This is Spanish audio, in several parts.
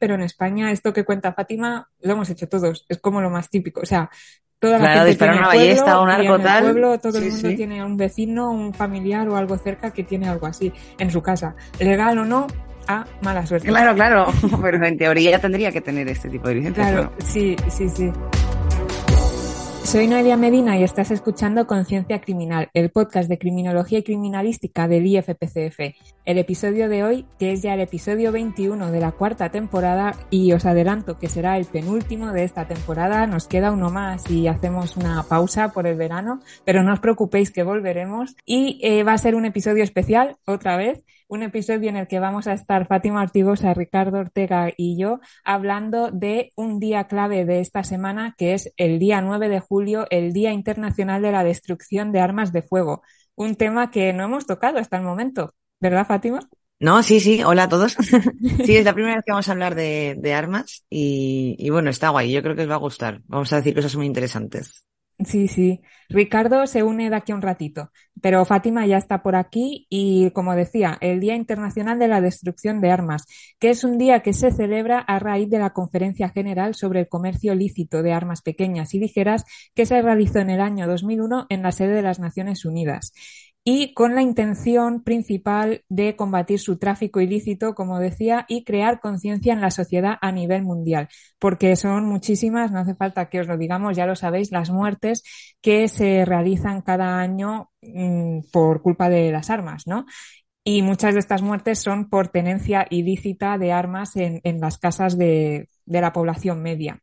pero en España esto que cuenta Fátima lo hemos hecho todos, es como lo más típico, o sea, toda la Claro, gente tiene una pueblo, ballesta un arco tal. pueblo todo el mundo sí. tiene un vecino, un familiar o algo cerca que tiene algo así en su casa, legal o no, a mala suerte. Claro, claro, pero en teoría ya tendría que tener este tipo de licencias. Claro, sí, sí, sí. Soy Noelia Medina y estás escuchando Conciencia Criminal, el podcast de criminología y criminalística del IFPCF. El episodio de hoy, que es ya el episodio 21 de la cuarta temporada, y os adelanto que será el penúltimo de esta temporada, nos queda uno más y hacemos una pausa por el verano, pero no os preocupéis que volveremos y eh, va a ser un episodio especial, otra vez, un episodio en el que vamos a estar Fátima Ortigosa, Ricardo Ortega y yo hablando de un día clave de esta semana, que es el día 9 de julio, el Día Internacional de la Destrucción de Armas de Fuego. Un tema que no hemos tocado hasta el momento, ¿verdad, Fátima? No, sí, sí, hola a todos. Sí, es la primera vez que vamos a hablar de, armas y, y bueno, está guay, yo creo que os va a gustar. Vamos a decir cosas muy interesantes. Sí, sí. Ricardo se une de aquí a un ratito, pero Fátima ya está por aquí y, como decía, el Día Internacional de la Destrucción de Armas, que es un día que se celebra a raíz de la Conferencia General sobre el Comercio Lícito de Armas Pequeñas y Ligeras que se realizó en el año 2001 en la sede de las Naciones Unidas y con la intención principal de combatir su tráfico ilícito, como decía, y crear conciencia en la sociedad a nivel mundial, porque son muchísimas, no hace falta que os lo digamos, ya lo sabéis, las muertes que se realizan cada año mm, por culpa de las armas, ¿no? Y muchas de estas muertes son por tenencia ilícita de armas en, las casas de la población media.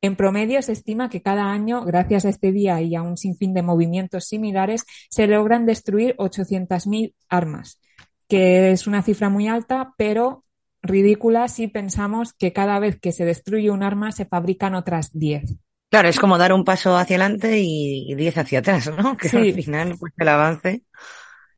En promedio se estima que cada año, gracias a este día y a un sinfín de movimientos similares, se logran destruir 800.000 armas, que es una cifra muy alta, pero ridícula si pensamos que cada vez que se destruye un arma se fabrican otras 10. Claro, es como dar un paso hacia adelante y y diez hacia atrás, ¿no? Que Sí. al final, pues el avance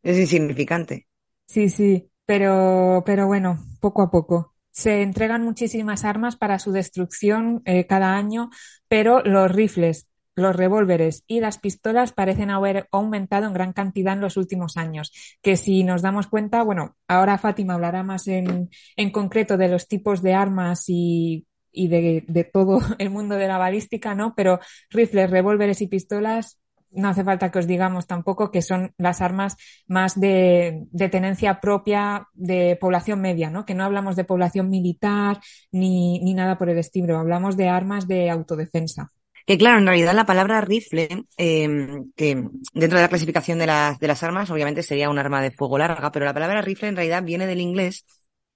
es insignificante. Sí, sí, pero, pero bueno, poco a poco. Se entregan muchísimas armas para su destrucción eh, cada año, pero los rifles, los revólveres y las pistolas parecen haber aumentado en gran cantidad en los últimos años. Que si nos damos cuenta, bueno, ahora Fátima hablará más en, en concreto de los tipos de armas y, y de, de todo el mundo de la balística, ¿no? Pero rifles, revólveres y pistolas no hace falta que os digamos tampoco que son las armas más de, de, tenencia propia de población media, ¿no? Que no hablamos de población militar ni, ni nada por el estilo, hablamos de armas de autodefensa. Que claro, en realidad la palabra rifle, eh, que dentro de la clasificación de las, de las armas, obviamente sería un arma de fuego larga, pero la palabra rifle en realidad viene del inglés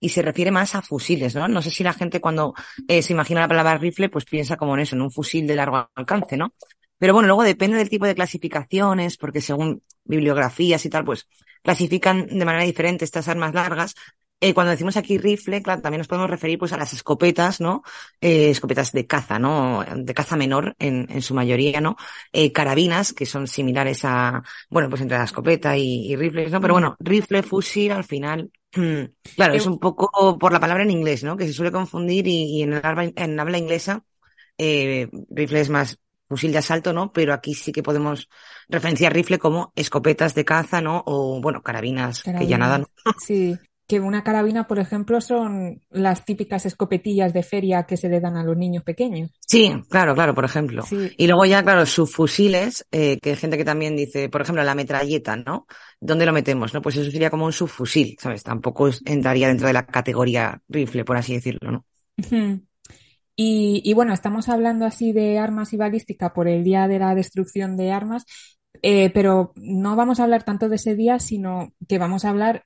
y se refiere más a fusiles, ¿no? No sé si la gente cuando eh, se imagina la palabra rifle, pues piensa como en eso, en un fusil de largo alcance, ¿no? Pero bueno, luego depende del tipo de clasificaciones, porque según bibliografías y tal, pues clasifican de manera diferente estas armas largas. Eh, cuando decimos aquí rifle, claro, también nos podemos referir pues a las escopetas, ¿no? Eh, escopetas de caza, ¿no? De caza menor en, en su mayoría, ¿no? Eh, carabinas, que son similares a, bueno, pues entre la escopeta y, y rifles, ¿no? Pero bueno, rifle, fusil, al final, claro, es un poco por la palabra en inglés, ¿no? Que se suele confundir y, y en, el en habla inglesa, eh, rifle es más fusil de asalto, ¿no? Pero aquí sí que podemos referenciar rifle como escopetas de caza, ¿no? O, bueno, carabinas, Carabina. que ya nada, ¿no? Sí, que una carabina, por ejemplo, son las típicas escopetillas de feria que se le dan a los niños pequeños. Sí, claro, claro, por ejemplo. Sí. Y luego ya, claro, subfusiles, eh, que hay gente que también dice, por ejemplo, la metralleta, ¿no? ¿Dónde lo metemos? ¿No? Pues eso sería como un subfusil, ¿sabes? Tampoco entraría dentro de la categoría rifle, por así decirlo, ¿no? Y, y, bueno, estamos hablando así de armas y balística por el día de la destrucción de armas, eh, pero no vamos a hablar tanto de ese día, sino que vamos a hablar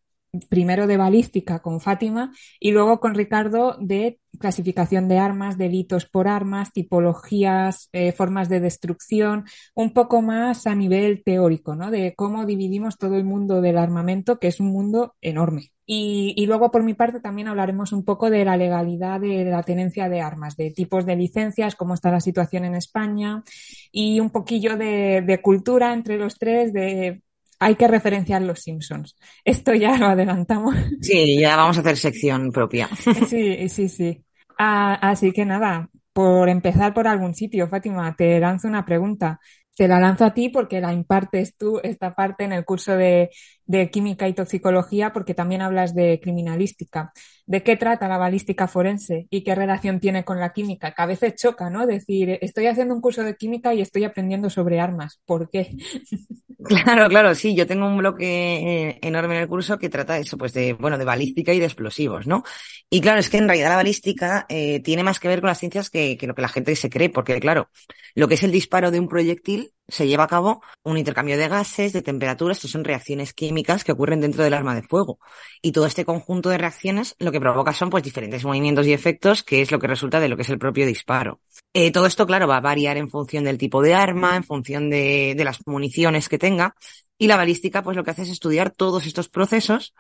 primero de balística con Fátima y luego con Ricardo de clasificación de armas, delitos por armas, tipologías, eh, formas de destrucción, un poco más a nivel teórico, ¿no? De cómo dividimos todo el mundo del armamento, que es un mundo enorme. Y, luego, por mi parte, también hablaremos un poco de la legalidad de la tenencia de armas, de tipos de licencias, cómo está la situación en España y un poquillo de cultura entre los tres, de hay que referenciar los Simpsons. Esto ya lo adelantamos. Sí, ya vamos a hacer sección propia. Sí, sí, sí. Ah, así que nada, por empezar por algún sitio, Fátima, te lanzo una pregunta. Te la lanzo a ti porque la impartes tú esta parte en el curso de, de química y toxicología porque también hablas de criminalística. ¿De qué trata la balística forense y qué relación tiene con la química? Que a veces choca, ¿no? Decir, estoy haciendo un curso de química y estoy aprendiendo sobre armas. ¿Por qué? Claro, claro, sí. Yo tengo un bloque eh, enorme en el curso que trata eso, pues de, bueno, de balística y de explosivos, ¿no? Y claro, es que en realidad la balística eh, tiene más que ver con las ciencias que, que lo que la gente se cree, porque claro, lo que es el disparo de un proyectil se lleva a cabo un intercambio de gases, de temperaturas, esto son reacciones químicas que ocurren dentro del arma de fuego. Y todo este conjunto de reacciones lo que provoca son pues diferentes movimientos y efectos, que es lo que resulta de lo que es el propio disparo. Eh, todo esto, claro, va a variar en función del tipo de arma, en función de las municiones que tenga. Y la balística, pues lo que hace es estudiar todos estos procesos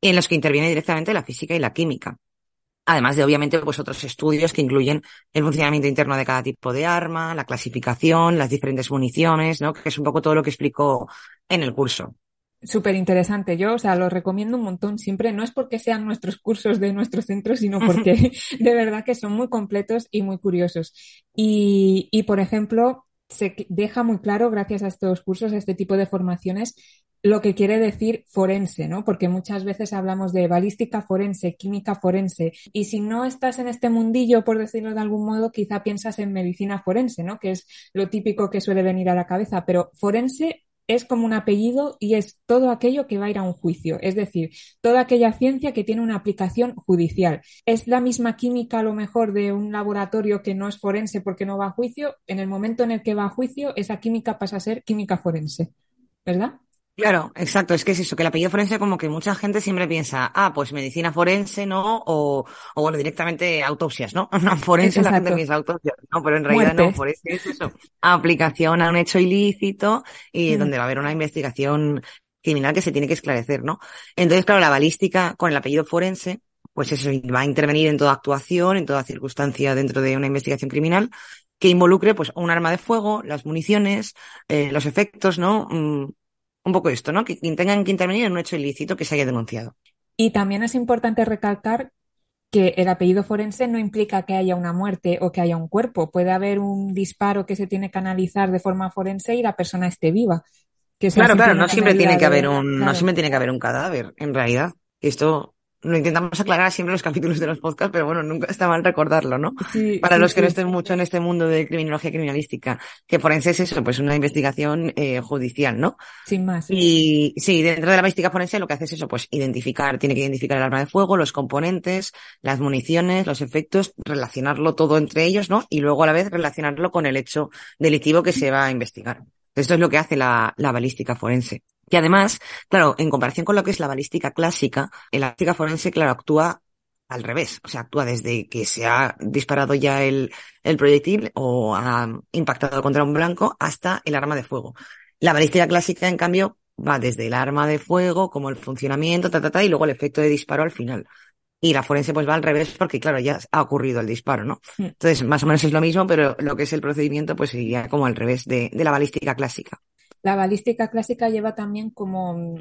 en los que interviene directamente la física y la química. Además de, obviamente, pues otros estudios que incluyen el funcionamiento interno de cada tipo de arma, la clasificación, las diferentes municiones, ¿no? Que es un poco todo lo que explico en el curso. Súper interesante. Yo, o sea, lo recomiendo un montón siempre. No es porque sean nuestros cursos de nuestro centro, sino porque de verdad que son muy completos y muy curiosos. Y, y, por ejemplo, se deja muy claro, gracias a estos cursos, a este tipo de formaciones, lo que quiere decir forense, ¿no? Porque muchas veces hablamos de balística forense, química forense, y si no estás en este mundillo, por decirlo de algún modo, quizá piensas en medicina forense, ¿no? Que es lo típico que suele venir a la cabeza, pero forense es como un apellido y es todo aquello que va a ir a un juicio, es decir, toda aquella ciencia que tiene una aplicación judicial. Es la misma química a lo mejor de un laboratorio que no es forense porque no va a juicio, en el momento en el que va a juicio, esa química pasa a ser química forense, ¿verdad? Claro, exacto. Es que es eso, que el apellido forense como que mucha gente siempre piensa, ah, pues medicina forense, ¿no? O, o bueno, directamente autopsias, ¿no? forense la gente piensa autopsias, ¿no? Pero en realidad no, forense es eso. Aplicación a un hecho ilícito y mm. donde va a haber una investigación criminal que se tiene que esclarecer, ¿no? Entonces, claro, la balística con el apellido forense, pues eso va a intervenir en toda actuación, en toda circunstancia dentro de una investigación criminal que involucre pues un arma de fuego, las municiones, eh, los efectos, ¿no? Un poco esto, ¿no? Que tengan que intervenir en un hecho ilícito que se haya denunciado. Y también es importante recalcar que el apellido forense no implica que haya una muerte o que haya un cuerpo. Puede haber un disparo que se tiene que analizar de forma forense y la persona esté viva. claro, claro, no siempre tiene que haber un, no siempre tiene que haber un cadáver, en realidad. Esto lo intentamos aclarar siempre en los capítulos de los podcasts, pero bueno, nunca está mal recordarlo, ¿no? Para los que no estén mucho en este mundo de criminología criminalística, que forense es eso, pues una investigación eh, judicial, ¿no? Sin más. Y sí, dentro de la balística forense lo que hace es eso, pues identificar, tiene que identificar el arma de fuego, los componentes, las municiones, los efectos, relacionarlo todo entre ellos, ¿no? Y luego a la vez relacionarlo con el hecho delictivo que se va a investigar. Esto es lo que hace la, la balística forense. Y además, claro, en comparación con lo que es la balística clásica, la balística forense, claro, actúa al revés. O sea, actúa desde que se ha disparado ya el, el proyectil o ha impactado contra un blanco hasta el arma de fuego. La balística clásica, en cambio, va desde el arma de fuego, como el funcionamiento, ta, ta, ta, y luego el efecto de disparo al final. Y la forense pues va al revés porque, claro, ya ha ocurrido el disparo, ¿no? Hmm. Entonces, más o menos es lo mismo, pero lo que es el procedimiento pues sería como al revés de, de la balística clásica. La balística clásica lleva también como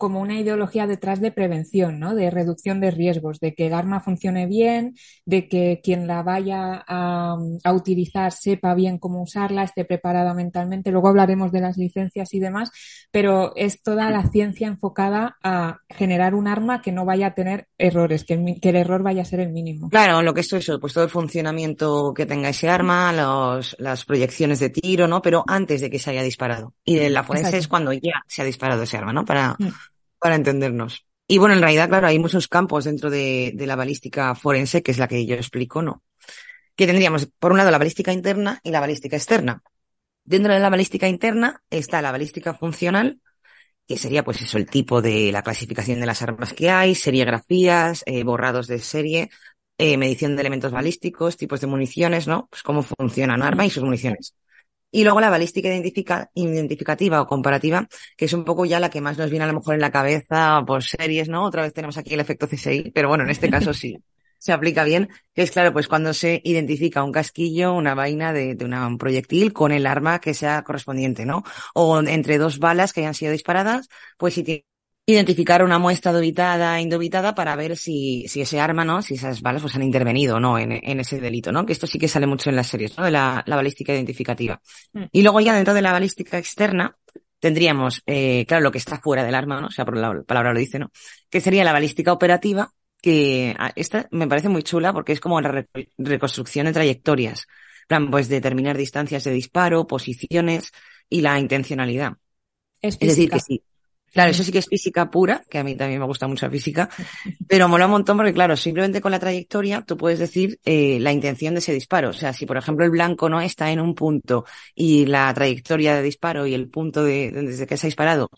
como una ideología detrás de prevención, ¿no? De reducción de riesgos, de que el arma funcione bien, de que quien la vaya a, utilizar sepa bien cómo usarla, esté preparada mentalmente. Luego hablaremos de las licencias y demás, pero es toda la ciencia enfocada a generar un arma que no vaya a tener errores, que el, que el error vaya a ser el mínimo. Claro, lo que es eso, pues todo el funcionamiento que tenga ese arma, los, las proyecciones de tiro, ¿no? Pero antes de que se haya disparado. Y de la forense es cuando ya se ha disparado ese arma, ¿no? Para, mm para entendernos. Y bueno, en realidad, claro, hay muchos campos dentro de, la balística forense, que es la que yo explico, ¿no? Que tendríamos, por un lado, la balística interna y la balística externa. Dentro de la balística interna está la balística funcional, que sería pues eso, el tipo de la clasificación de las armas que hay, serigrafías, eh, borrados de serie, eh, medición de elementos balísticos, tipos de municiones, ¿no? Pues cómo funciona un arma y sus municiones. Y luego la balística identifica, identificativa o comparativa, que es un poco ya la que más nos viene a lo mejor en la cabeza por series, ¿no? Otra vez tenemos aquí el efecto CSI, pero bueno, en este caso sí se aplica bien, que es claro, pues cuando se identifica un casquillo, una vaina de, de una, un proyectil con el arma que sea correspondiente, ¿no? O entre dos balas que hayan sido disparadas, pues si tiene identificar una muestra dobitada, indobitada para ver si, si ese arma, ¿no? Si esas balas pues han intervenido o no en, en, ese delito, ¿no? Que esto sí que sale mucho en las series, ¿no? De la, la balística identificativa. Mm. Y luego ya dentro de la balística externa, tendríamos, eh, claro, lo que está fuera del arma, ¿no? O sea, por la palabra lo dice, ¿no? Que sería la balística operativa, que ah, esta me parece muy chula porque es como la reconstrucción de trayectorias. plan, pues determinar distancias de disparo, posiciones y la intencionalidad. Es, es decir, que sí, Claro, eso sí que es física pura, que a mí también me gusta mucho la física, pero mola un montón porque, claro, simplemente con la trayectoria tú puedes decir eh, la intención de ese disparo. O sea, si por ejemplo el blanco no está en un punto y la trayectoria de disparo y el punto de, desde que se ha disparado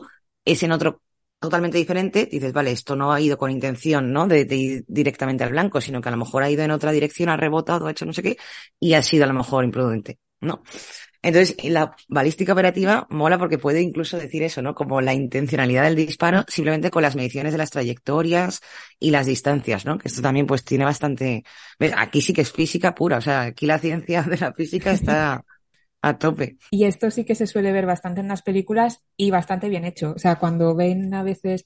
es en otro totalmente diferente, dices, vale, esto no ha ido con intención, ¿no? De, de, ir directamente al blanco, sino que a lo mejor ha ido en otra dirección, ha rebotado, ha hecho no sé qué, y ha sido a lo mejor imprudente, ¿no? Entonces, la balística operativa mola porque puede incluso decir eso, ¿no? Como la intencionalidad del disparo simplemente con las mediciones de las trayectorias y las distancias, ¿no? Que esto también pues tiene bastante... Aquí sí que es física pura, o sea, aquí la ciencia de la física está a tope. Y esto sí que se suele ver bastante en las películas y bastante bien hecho. O sea, cuando ven a veces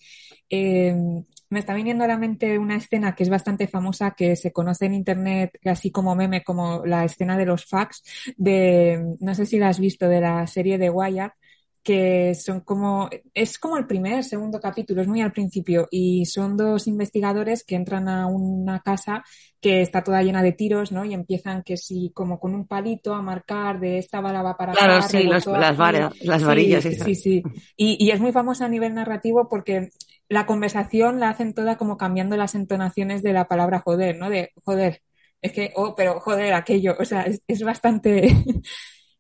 eh, me está viniendo a la mente una escena que es bastante famosa, que se conoce en internet así como meme, como la escena de los fax, de, no sé si la has visto, de la serie de Wire, que son como, es como el primer, segundo capítulo, es muy al principio, y son dos investigadores que entran a una casa que está toda llena de tiros, ¿no? Y empiezan que si como con un palito a marcar de esta bala va para Claro, sí, las, las varillas. Sí, sí, sí. Y, y, es muy famosa a nivel narrativo porque la conversación la hacen toda como cambiando las entonaciones de la palabra joder, ¿no? De joder, es que, oh, pero joder, aquello, o sea, es, es bastante...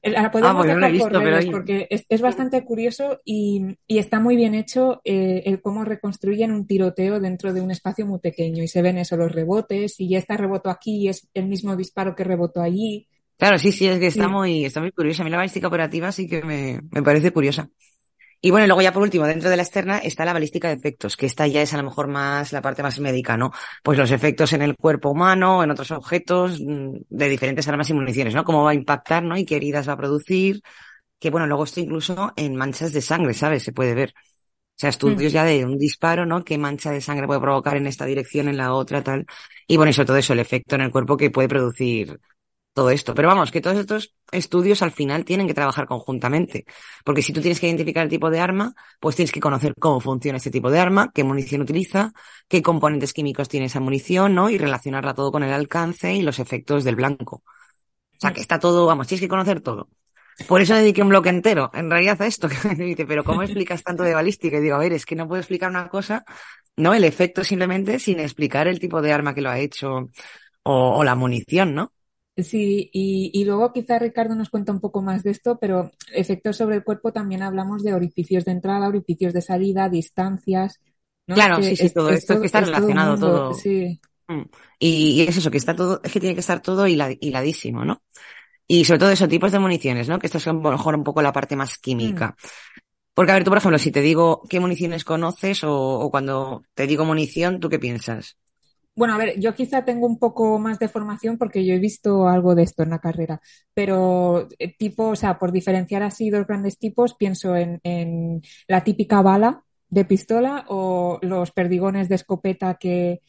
La podemos ah, dejar visto, por redes porque es, es, bastante curioso y, y está muy bien hecho eh, el cómo reconstruyen un tiroteo dentro de un espacio muy pequeño y se ven eso, los rebotes y ya está reboto aquí y es el mismo disparo que rebotó allí. Claro, sí, sí, es que está muy, está muy curiosa. A mí la balística operativa sí que me, me parece curiosa. Y bueno, luego ya por último, dentro de la externa está la balística de efectos, que esta ya es a lo mejor más la parte más médica, ¿no? Pues los efectos en el cuerpo humano, en otros objetos, mm, de diferentes armas y municiones, ¿no? Cómo va a impactar, ¿no? Y qué heridas va a producir. Que bueno, luego esto incluso en manchas de sangre, ¿sabes? Se puede ver. O sea, estudios mm. ya de un disparo, ¿no? Qué mancha de sangre puede provocar en esta dirección, en la otra, tal. Y bueno, y sobre todo eso, el efecto en el cuerpo que puede producir todo esto. Pero vamos, que todos estos estudios al final tienen que trabajar conjuntamente. Porque si tú tienes que identificar el tipo de arma, pues tienes que conocer cómo funciona ese tipo de arma, qué munición utiliza, qué componentes químicos tiene esa munición, ¿no? Y relacionarla todo con el alcance y los efectos del blanco. O sea, que está todo, vamos, tienes que conocer todo. Por eso dediqué un bloque entero, en realidad, a esto, dice, pero ¿cómo explicas tanto de balística? Y digo, a ver, es que no puedo explicar una cosa, no el efecto simplemente, sin explicar el tipo de arma que lo ha hecho o, o la munición, ¿no? Sí, y, y, luego quizá Ricardo nos cuenta un poco más de esto, pero efectos sobre el cuerpo también hablamos de orificios de entrada, orificios de salida, distancias. ¿no? Claro, sí, sí, todo esto es que está relacionado todo. Sí. Mm. Y, y, es eso, que está todo, es que tiene que estar todo hiladísimo, ¿no? Y sobre todo esos tipos de municiones, ¿no? Que esto es a lo mejor un poco la parte más química. Mm. Porque, a ver, tú, por ejemplo, si te digo qué municiones conoces o, o cuando te digo munición, ¿tú qué piensas? Bueno, a ver, yo quizá tengo un poco más de formación porque yo he visto algo de esto en la carrera, pero eh, tipo, o sea, por diferenciar así dos grandes tipos, pienso en, en la típica bala de pistola o los perdigones de escopeta que...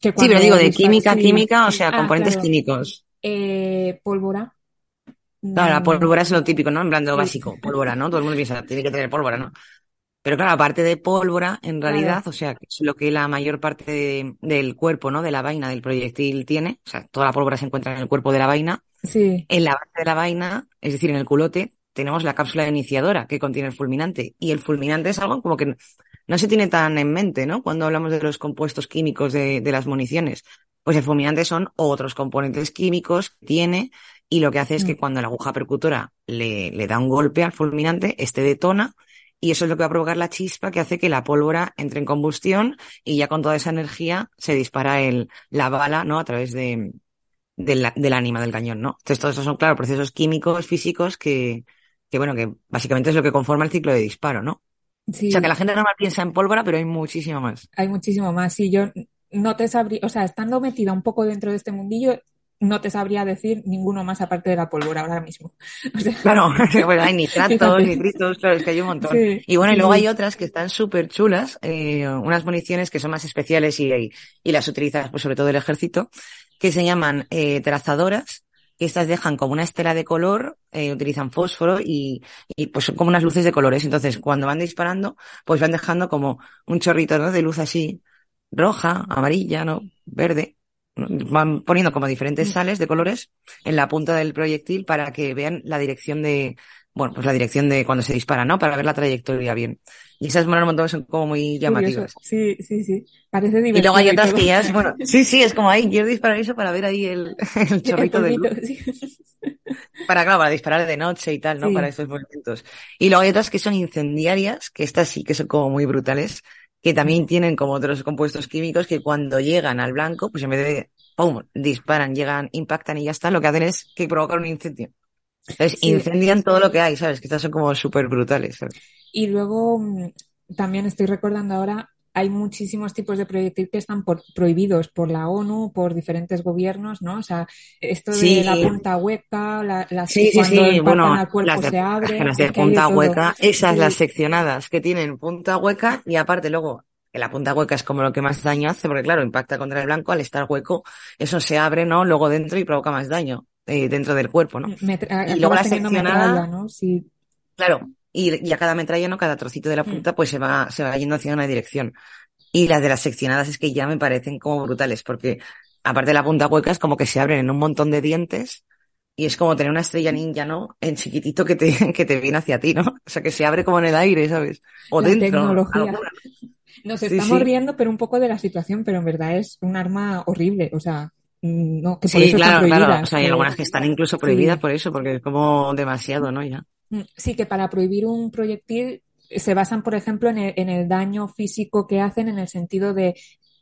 que sí, pero digo, de química, química, o sea, ah, componentes químicos. Eh, pólvora. Claro, la pólvora es lo típico, ¿no? En plan, básico, pólvora, ¿no? Todo el mundo piensa, tiene que tener pólvora, ¿no? Pero claro, aparte de pólvora, en realidad, o sea, es lo que la mayor parte del cuerpo, ¿no? De la vaina del proyectil tiene. O sea, toda la pólvora se encuentra en el cuerpo de la vaina. Sí. En la base de la vaina, es decir, en el culote, tenemos la cápsula iniciadora que contiene el fulminante. Y el fulminante es algo como que no se tiene tan en mente, ¿no? Cuando hablamos de los compuestos químicos de, de las municiones. Pues el fulminante son otros componentes químicos que tiene y lo que hace es que mm. cuando la aguja percutora le, le da un golpe al fulminante, este detona y eso es lo que va a provocar la chispa que hace que la pólvora entre en combustión y ya con toda esa energía se dispara el, la bala, ¿no? A través de, del ánima del cañón, ¿no? Entonces todos esos son, claro, procesos químicos, físicos que, que bueno, que básicamente es lo que conforma el ciclo de disparo, ¿no? Sí. O sea, que la gente normal piensa en pólvora, pero hay muchísimo más. Hay muchísimo más. Sí, yo no te sabría, o sea, estando metida un poco dentro de este mundillo, no te sabría decir ninguno más aparte de la pólvora ahora mismo. claro, bueno, hay nitratos, nitritos, claro, es que hay un montón. y bueno, y luego hay otras que están súper chulas, eh, unas municiones que son más especiales y, y, las utilizas pues sobre todo el ejército, que se llaman eh, trazadoras, que estas dejan como una estela de color, eh, utilizan fósforo y, y pues son como unas luces de colores. Entonces, cuando van disparando, pues van dejando como un chorrito, ¿no? De luz así, roja, amarilla, ¿no? Verde. Van poniendo como diferentes sales de colores en la punta del proyectil para que vean la dirección de, bueno, pues la dirección de cuando se dispara, ¿no? Para ver la trayectoria bien. Y esas molan un montón, son como muy llamativas. Sí, sí, sí. Parece Y divertido. luego hay otras que ya es, bueno, sí, sí, es como ahí, quiero disparar eso para ver ahí el, el El chorrito de luz. sí. Para, claro, para disparar de noche y tal, ¿no? Sí. Para estos movimientos. Y luego hay otras que son incendiarias, que estas sí que son como muy brutales, que también tienen como otros compuestos químicos que cuando llegan al blanco, pues en vez de, ¡pum!, disparan, llegan, impactan y ya está, lo que hacen es que provocan un incendio. Entonces, Sí. incendian todo lo que hay, ¿sabes? Que estas son como súper brutales, ¿sabes? Y luego mm, también estoy recordando ahora, hay muchísimos tipos de proyectil que están por- prohibidos por la ONU, por diferentes gobiernos, ¿no? O sea, esto de Sí. la punta hueca, la- las Sí, sí, sí, bueno, al cuerpo las de, se abren, las de de punta todo. hueca, esas, Sí. las seccionadas, que tienen punta hueca y aparte luego, que la punta hueca es como lo que más daño hace, porque claro, impacta contra el blanco, al estar hueco, eso se abre, ¿no? Luego dentro y provoca más daño, eh, dentro del cuerpo, ¿no? Y luego la seccionada, ¿no? Sí. claro, y, y a cada metralla, ¿no? Cada trocito de la Mm. punta, pues se va, se va yendo hacia una dirección. Y las de las seccionadas es que ya me parecen como brutales, porque aparte de la punta hueca es como que se abren en un montón de dientes y es como tener una estrella ninja, ¿no? En chiquitito que te, que te viene hacia ti, ¿no? O sea, que se abre como en el aire, ¿sabes? O La dentro. tecnología. alguna. Nos Sí, estamos sí. riendo, pero un poco de la situación, pero en verdad es un arma horrible. O sea, no, que por Sí, eso claro, están claro. O prohibidas. sea, hay algunas que están incluso prohibidas Sí. por eso, porque es como demasiado, ¿no? Ya. Mm, Sí, que para prohibir un proyectil se basan, por ejemplo, en el, en el daño físico que hacen en el sentido de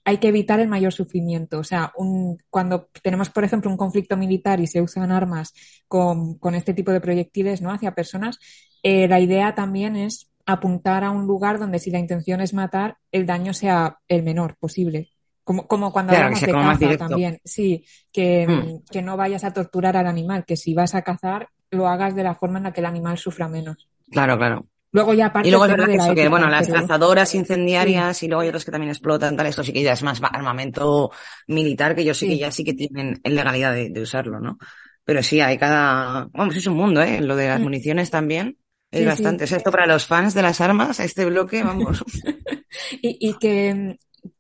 hay que evitar el mayor sufrimiento. O sea, un, cuando tenemos, por ejemplo, un conflicto militar y se usan armas con, con este tipo de proyectiles, ¿no? hacia personas, eh, la idea también es apuntar a un lugar donde si la intención es matar, el daño sea el menor posible. Como, como cuando Claro, hablamos de caza también. Sí, que, Mm. que no vayas a torturar al animal, que si vas a cazar, lo hagas de la forma en la que el animal sufra menos. Claro, claro. Luego ya aparte Y luego es verdad que la bueno, las pero- cazadoras incendiarias y luego hay otras que también explotan, tal, esto sí que ya es más armamento militar, que yo sí, Sí. que ya sí que tienen legalidad de, de usarlo, ¿no? Pero sí, hay cada, vamos, es un mundo, ¿eh? Lo de las municiones también es Sí, bastante. O sea, esto para los fans de las armas, este bloque, vamos. Y, y que,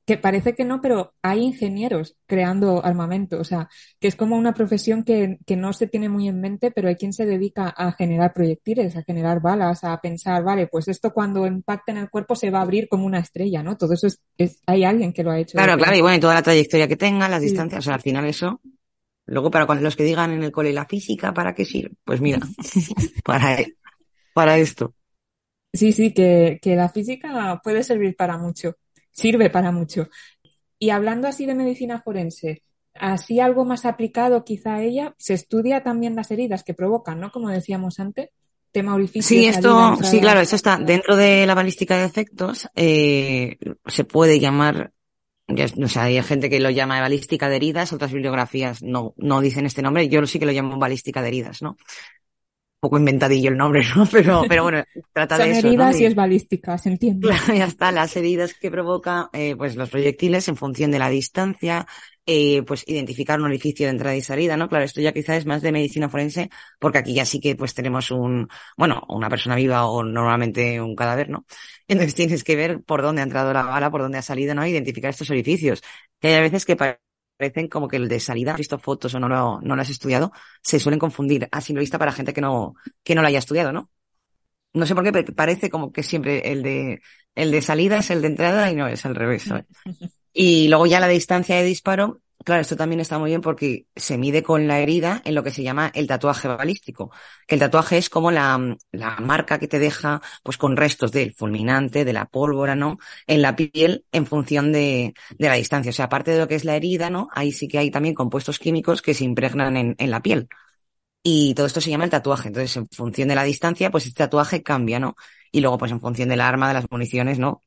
que parece que no, pero hay ingenieros creando armamento. O sea, que es como una profesión que, que no se tiene muy en mente, pero hay quien se dedica a generar proyectiles, a generar balas, a pensar, vale, pues esto cuando impacte en el cuerpo se va a abrir como una estrella, ¿no? Todo eso es, es- hay alguien que lo ha hecho. Claro, claro, y bueno, y toda la trayectoria que tenga, las Sí. distancias, o sea, al final eso. Luego, para los que digan en el cole la física, ¿para qué sirve? Pues mira, para, para esto. Sí, sí, que, que la física puede servir para mucho, sirve para mucho. Y hablando así de medicina forense, así algo más aplicado quizá a ella, se estudia también las heridas que provocan, ¿no? Como decíamos antes, tema orificio, Sí, esto, sí, claro, esto está dentro de la balística de efectos, eh, se puede llamar, ya, o sea, hay gente que lo llama balística de heridas, otras bibliografías no, no dicen este nombre, yo sí que lo llamo balística de heridas, ¿no? Poco inventadillo el nombre, ¿no? Pero, pero bueno, trata Son de eso, heridas y es balística, se entiende. Claro, ya está, las heridas que provoca, eh, pues los proyectiles en función de la distancia, eh, pues identificar un orificio de entrada y salida, ¿no? Claro, esto ya quizás es más de medicina forense, porque aquí ya sí que pues tenemos un, bueno, una persona viva o normalmente un cadáver, ¿no? Entonces tienes que ver por dónde ha entrado la bala, por dónde ha salido, ¿no? Identificar estos orificios. Que hay a veces que parecen como que el de salida, has visto fotos o no lo, no lo has estudiado, se suelen confundir a simple vista para gente que no, que no lo haya estudiado, ¿no? No sé por qué, pero parece como que siempre el de, el de salida es el de entrada y no es al revés, ¿sabes? Y luego ya la distancia de disparo, claro, esto también está muy bien porque se mide con la herida en lo que se llama el tatuaje balístico. Que el tatuaje es como la, marca que te deja, pues con restos del fulminante, de la pólvora, ¿no? En la piel en función de, de la distancia. O sea, aparte de lo que es la herida, ¿no? Ahí sí que hay también compuestos químicos que se impregnan en, en la piel. Y todo esto se llama el tatuaje. Entonces, en función de la distancia, pues este tatuaje cambia, ¿no? Y luego, pues en función del arma, de las municiones, ¿no?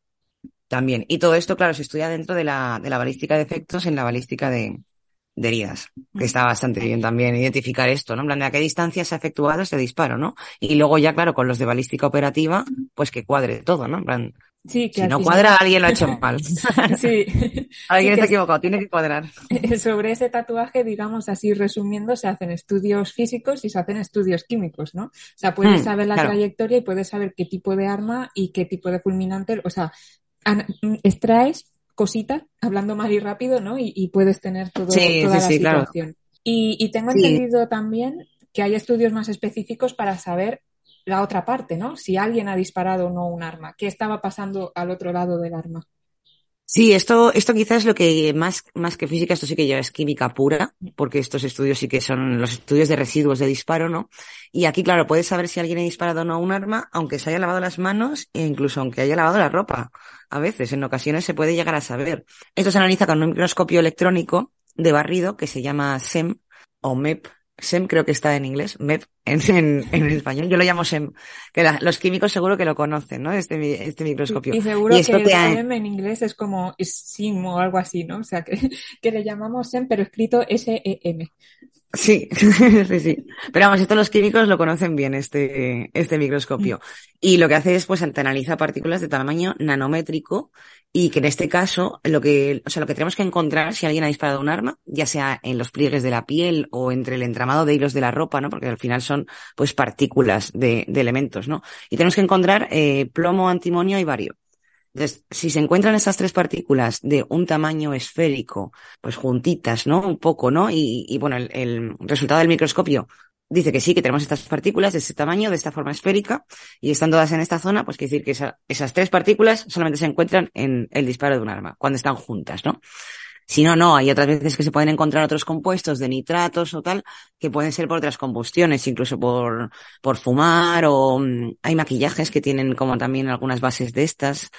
También. Y todo esto, claro, se estudia dentro de la, de la balística de efectos en la balística de, de heridas. Que está bastante bien también identificar esto, ¿no? En plan, de a qué distancia se ha efectuado este disparo, ¿no? Y luego ya, claro, con los de balística operativa, pues que cuadre todo, ¿no? En plan, Sí, que si no cuadra, alguien lo ha hecho mal. sí. alguien está equivocado, tiene que cuadrar. Sobre ese tatuaje, digamos así resumiendo, se hacen estudios físicos y se hacen estudios químicos, ¿no? O sea, puedes hmm, saber la trayectoria y puedes saber qué tipo de arma y qué tipo de fulminante, o sea, extraes cositas, hablando mal y rápido, ¿no? Y, puedes tener todo, toda la situación. Y, y, tengo entendido también que hay estudios más específicos para saber la otra parte, ¿no? Si alguien ha disparado o no un arma, qué estaba pasando al otro lado del arma. Sí, esto, esto quizás es lo que más, más que física, esto sí que ya es química pura, porque estos estudios sí que son los estudios de residuos de disparo, ¿no? Y aquí, claro, puedes saber si alguien ha disparado o no un arma, aunque se haya lavado las manos e incluso aunque haya lavado la ropa. A veces, en ocasiones se puede llegar a saber. Esto se analiza con un microscopio electrónico de barrido que se llama SEM o MEP, SEM creo que está en inglés, MEP en, en, español. Yo lo llamo SEM, que los químicos seguro que lo conocen, ¿no? Este, este microscopio. Y, seguro que, SEM en inglés es como SIM o algo así, ¿no? O sea, que, que le llamamos SEM, pero escrito S-E-M. Sí, sí, sí. Pero vamos, estos los químicos lo conocen bien, este, este microscopio. Mm. Y lo que hace es, pues, analiza partículas de tamaño nanométrico y que en este caso, lo que, o sea, lo que tenemos que encontrar si alguien ha disparado un arma, ya sea en los pliegues de la piel o entre el entramado de hilos de la ropa, ¿no? Porque al final son, pues, partículas de, de elementos, ¿no? Y tenemos que encontrar, eh, plomo, antimonio y bario. Entonces, si se encuentran esas tres partículas de un tamaño esférico, pues juntitas, ¿no? Un poco, ¿no? Y, y bueno, el, resultado del microscopio dice que sí, que tenemos estas partículas de ese tamaño, de esta forma esférica, y están todas en esta zona, pues quiere decir que esas tres partículas solamente se encuentran en el disparo de un arma, cuando están juntas, ¿no? Si no, no, hay otras veces que se pueden encontrar otros compuestos de nitratos o tal, que pueden ser por otras combustiones, incluso por, por fumar, o mm, hay maquillajes que tienen como también algunas bases de estas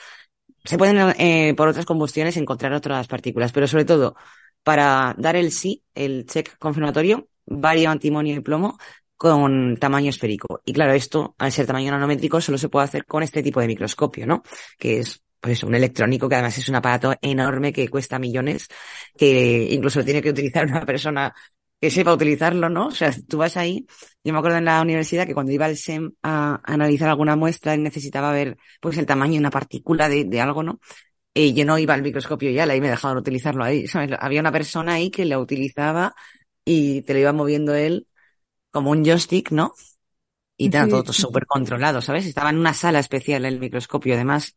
se pueden, eh, por otras combustiones, encontrar otras partículas, pero sobre todo, para dar el sí, el check confirmatorio, vario antimonio y plomo con tamaño esférico. Y claro, esto, al ser tamaño nanométrico, solo se puede hacer con este tipo de microscopio, ¿no? Que es, pues un electrónico que además es un aparato enorme que cuesta millones, que incluso tiene que utilizar una persona que sepa utilizarlo, ¿no? O sea, tú vas ahí, yo me acuerdo en la universidad que cuando iba al SEM a, analizar alguna muestra necesitaba ver pues el tamaño de una partícula de, de algo, ¿no? Y yo no iba al microscopio ya, la ahí me dejaban utilizarlo ahí. Había una persona ahí que lo utilizaba y te lo iba moviendo él como un joystick, ¿no? Y todo, todo súper controlado, ¿sabes? Estaba en una sala especial el microscopio, además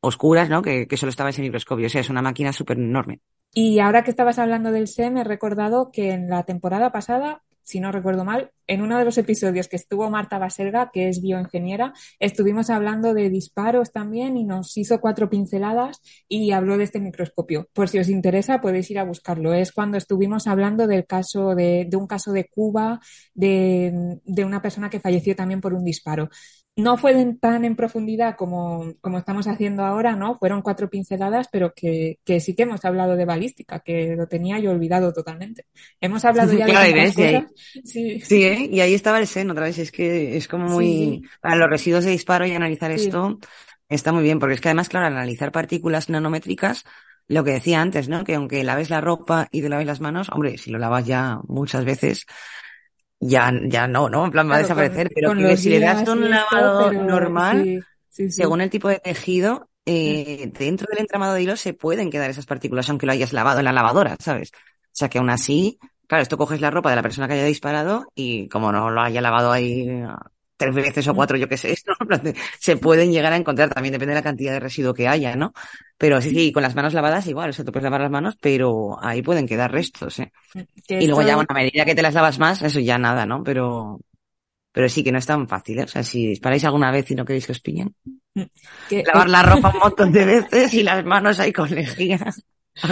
oscuras, ¿no? Que, que solo estaba ese microscopio. O sea, es una máquina súper enorme. Y ahora que estabas hablando del SEM, he recordado que en la temporada pasada, si no recuerdo mal, en uno de los episodios que estuvo Marta Baselga, que es bioingeniera, estuvimos hablando de disparos también y nos hizo cuatro pinceladas y habló de este microscopio. Por si os interesa, podéis ir a buscarlo. Es cuando estuvimos hablando del caso de, de un caso de Cuba, de, de una persona que falleció también por un disparo no fue tan en profundidad como, como, estamos haciendo ahora, ¿no? Fueron cuatro pinceladas, pero que, que, sí que hemos hablado de balística, que lo tenía yo olvidado totalmente. Hemos hablado ya de cosas. Sí, sí ¿eh? y ahí estaba el seno otra vez. Es que es como muy... Para los residuos de disparo y analizar esto está muy bien, porque es que además, claro, analizar partículas nanométricas, lo que decía antes, ¿no? Que aunque laves la ropa y te laves las manos, hombre, si lo lavas ya muchas veces, ya, ya no, ¿no? En plan va a desaparecer, pero si le das un lavado normal, según el tipo de tejido, eh, dentro del entramado de hilo se pueden quedar esas partículas, aunque lo hayas lavado en la lavadora, ¿sabes? O sea que aún así, claro, esto coges la ropa de la persona que haya disparado y como no lo haya lavado ahí tres veces o cuatro, yo qué sé, ¿no? se pueden llegar a encontrar, también depende de la cantidad de residuo que haya, ¿no? Pero sí, sí, con las manos lavadas igual, o sea, tú puedes lavar las manos, pero ahí pueden quedar restos, ¿eh? Y luego ya, bueno, a medida que te las lavas más, eso ya nada, ¿no? Pero, pero sí que no es tan fácil, ¿eh? O sea, si disparáis alguna vez y no queréis que os pillen, mm, lavar la ropa un montón de veces y las manos ahí con lejía.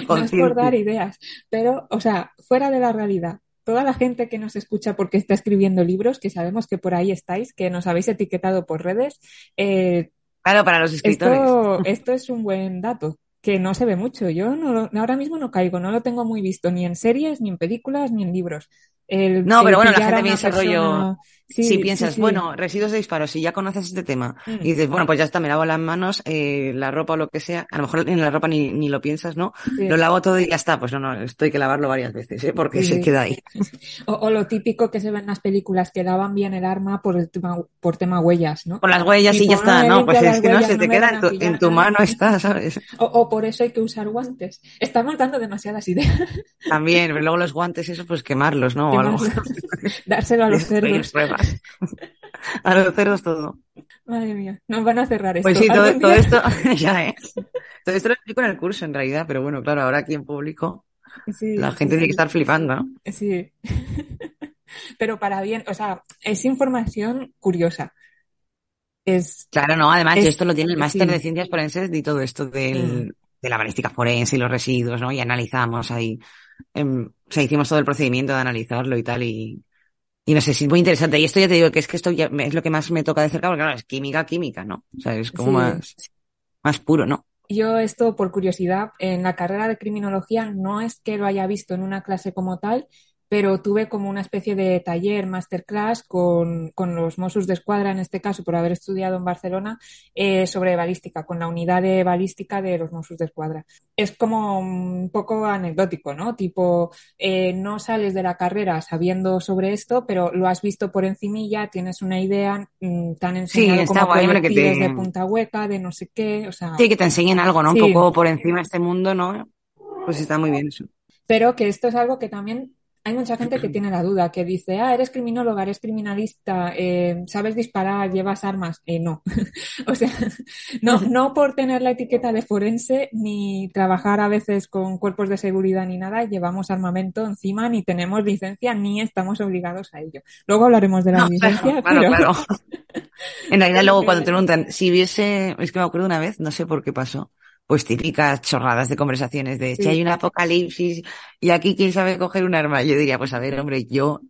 No es por dar ideas, pero, o sea, fuera de la realidad, toda la gente que nos escucha porque está escribiendo libros, que sabemos que por ahí estáis, que nos habéis etiquetado por redes. Eh, claro, para los escritores. Esto, es un buen dato que no se ve mucho. Yo no ahora mismo no caigo, no lo tengo muy visto ni en series, ni en películas, ni en libros. El No, pero bueno, la gente piensa rollo- persona- Sí, si piensas, sí. bueno, residuos de disparo, si ya conoces este tema Mm. y dices, bueno, pues ya está, me lavo las manos, eh, la ropa o lo que sea, a lo mejor en la ropa ni, ni lo piensas, ¿no? Lo lavo todo y ya está, pues no, no, esto hay que lavarlo varias veces, ¿eh? Porque se queda ahí. O, o lo típico que se ve en las películas, que lavan bien el arma por el tema, por tema huellas, ¿no? Con las huellas y ya está, no, pues es que no, se te queda en tu, en tu mano está, ¿sabes? O, o por eso hay que usar guantes. Estamos dando demasiadas ideas. También, pero luego los guantes, eso, pues quemarlos, ¿no? O algo. Dárselo a los cerdos. Pruebas. A los cerdos todo. Madre mía, nos van a cerrar esto. Pues sí, todo, esto, ya, ¿eh? Todo esto lo explico en el curso, en realidad, pero bueno, claro, ahora aquí en público Sí, la sí, gente tiene que estar flipando, ¿no? Sí. Pero para bien, o sea, es información curiosa. Es, Claro, no, además, Es- esto lo tiene el máster sí. de ciencias forenses y todo esto del, Mm. de la balística forense y los residuos, ¿no? Y analizamos ahí, em, o sea, hicimos todo el procedimiento de analizarlo y tal, y, y no sé, sí, es muy interesante. Y esto ya te digo que es que esto ya es lo que más me toca de cerca, porque claro, es química, química, ¿no? O sea, es como Sí. más, más puro, ¿no? yo esto por curiosidad, en la carrera de criminología no es que lo haya visto en una clase como tal, pero tuve como una especie de taller, masterclass con, con los Mossos de Escuadra, en este caso, por haber estudiado en Barcelona, eh, sobre balística, con la unidad de balística de los Mossos de Escuadra. Es como un poco anecdótico, ¿no? Tipo, eh, no sales de la carrera sabiendo sobre esto, pero lo has visto por encimilla, tienes una idea, mm, te han enseñado está como guay, proyectiles te- de punta hueca, de no sé qué, o sea... Sí, que te enseñen algo, ¿no? Sí. Un poco por encima de este mundo, ¿no? Pues está muy bien eso. Pero que esto es algo que también hay mucha gente que tiene la duda, que dice, ah, eres criminóloga, eres criminalista, eh, sabes disparar, llevas armas. Eh, no. o sea, no, no por tener la etiqueta de forense ni trabajar a veces con cuerpos de seguridad ni nada, llevamos armamento encima, ni tenemos licencia, ni estamos obligados a ello. Luego hablaremos de la No, licencia, claro, pero claro. En realidad, luego cuando te preguntan, si hubiese, es que me acuerdo una vez, no sé por qué pasó, pues típicas chorradas de conversaciones de Sí. si hay un apocalipsis y aquí quién sabe coger un arma. Yo diría, pues a ver, hombre, yo,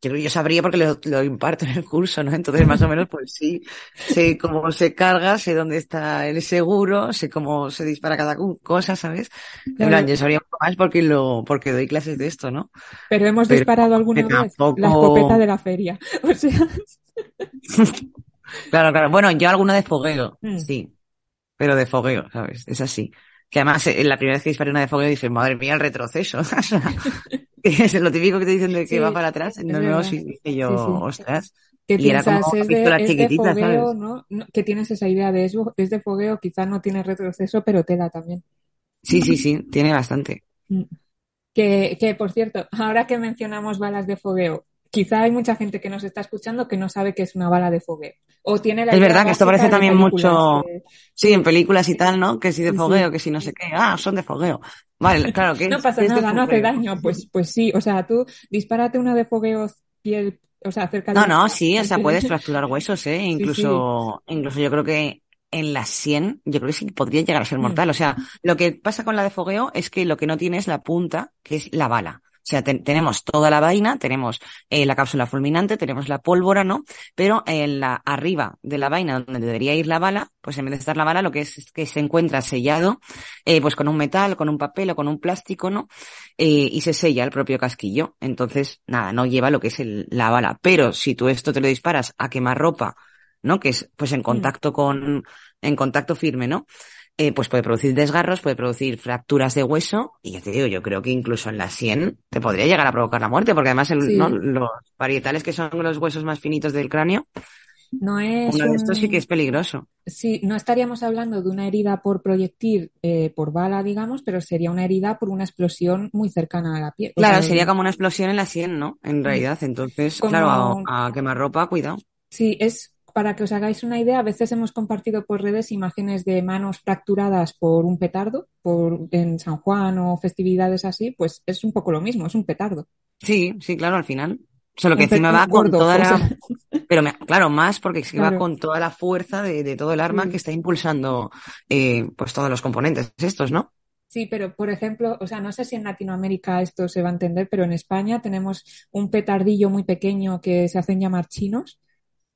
yo, yo sabría porque lo, lo imparto en el curso, ¿no? Entonces, más o menos, pues sí, sé cómo se carga, sé dónde está el seguro, sé cómo se dispara cada cosa, ¿sabes? Claro. plan, yo sabría un poco más porque lo, porque doy clases de esto, ¿no? pero hemos Pero disparado alguna vez tampoco- la escopeta de la feria. O sea, Claro, claro. Bueno, yo alguno de fogueo, Mm. sí. Pero de fogueo, ¿sabes? Es así. Que además, eh, la primera vez que disparé una de fogueo dije, madre mía, el retroceso. Es lo típico que te dicen de que Sí, va para atrás. No, no, sí, dije yo, Sí, sí. ostras. que Y era piensas, como es de, es fogueo. ¿no? No, Que tienes esa idea de es, es de fogueo, quizás no tiene retroceso, pero te da también. Sí, sí, sí, tiene bastante. Que, que, por cierto, ahora que mencionamos balas de fogueo, quizá hay mucha gente que nos está escuchando que no sabe que es una bala de fogueo. O tiene la Es verdad que esto parece también mucho- de- Sí, en películas y tal, ¿no? Que si de sí. fogueo, que si no sé qué. Ah, son de fogueo. Vale, claro que No pasa es nada, no hace daño. Pues, pues sí, o sea, tú dispárate una de fogueo piel, o sea, cerca de No, no, sí, o sea, puedes fracturar huesos, ¿eh? Incluso, incluso yo creo que en la 100, yo creo que sí podría llegar a ser Mm. mortal. O sea, lo que pasa con la de fogueo es que lo que no tiene es la punta, que es la bala. O sea, ten- tenemos toda la vaina, tenemos eh, la cápsula fulminante, tenemos la pólvora, ¿no? Pero en la arriba de la vaina, donde debería ir la bala, pues en vez de estar la bala, lo que es, es que se encuentra sellado, eh, pues con un metal, con un papel o con un plástico, ¿no? Eh, y se sella el propio casquillo. Entonces, nada, no lleva lo que es el- la bala. Pero si tú esto te lo disparas a quemar ropa, ¿no? Que es pues en contacto con, en contacto firme, ¿no? Eh, pues puede producir desgarros, puede producir fracturas de hueso, y ya te digo, yo creo que incluso en la 100 te podría llegar a provocar la muerte, porque además el- Sí. ¿no? los parietales que son los huesos más finitos del cráneo, No es uno de estos sí que es peligroso. Sí, no estaríamos hablando de una herida por proyectil, eh, por bala, digamos, pero sería una herida por una explosión muy cercana a la piel. O Claro, sea, sería como una explosión en la 100, ¿no? En realidad, entonces, Como- claro, a, a quemar ropa, cuidado. Sí, es para que os hagáis una idea, a veces hemos compartido por redes imágenes de manos fracturadas por un petardo, por en San Juan o festividades así, pues es un poco lo mismo, es un petardo. Sí, sí, claro, al final. Solo que Un encima va con toda o la, sea, Pero me- claro, más porque es que va con toda la fuerza de, de todo el arma Mm. que está impulsando eh, pues todos los componentes estos, ¿no? Sí, pero por ejemplo, o sea, no sé si en Latinoamérica esto se va a entender, pero en España tenemos un petardillo muy pequeño que se hacen llamar chinos,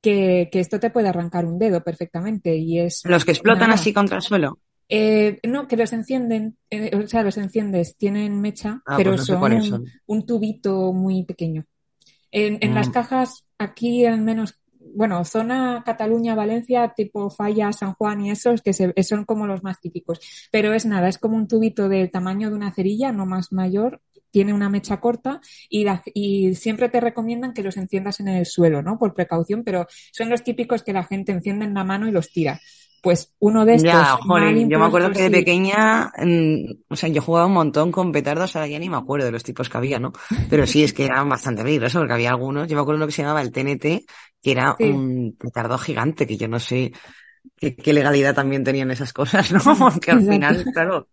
que, que esto te puede arrancar un dedo perfectamente y es Los que explotan nada. así contra el suelo. Eh, no, que los encienden, eh, o sea, los enciendes, tienen mecha, Ah, pero pues no son un, son. un tubito muy pequeño. En, en las Mm. cajas, aquí al menos, bueno, zona Cataluña, Valencia, tipo Falla, San Juan y esos, que se- son como los más típicos. Pero es nada, es como un tubito del tamaño de una cerilla, no más mayor, tiene una mecha corta y, y siempre te recomiendan que los enciendas en el suelo, ¿no? Por precaución, pero son los típicos que la gente enciende en la mano y los tira. Pues uno de estos Ya, jolín, yo me acuerdo que de pequeña, mm, o sea, yo jugaba un montón con petardos, ahora ya ni me acuerdo de los tipos que había, ¿no? Pero sí, es que eran bastante peligrosos, porque había algunos, yo me acuerdo lo que se llamaba el TNT, que era Sí. un petardo gigante, que yo no sé qué, qué legalidad también tenían esas cosas, ¿no? Porque al Exacto. final, claro,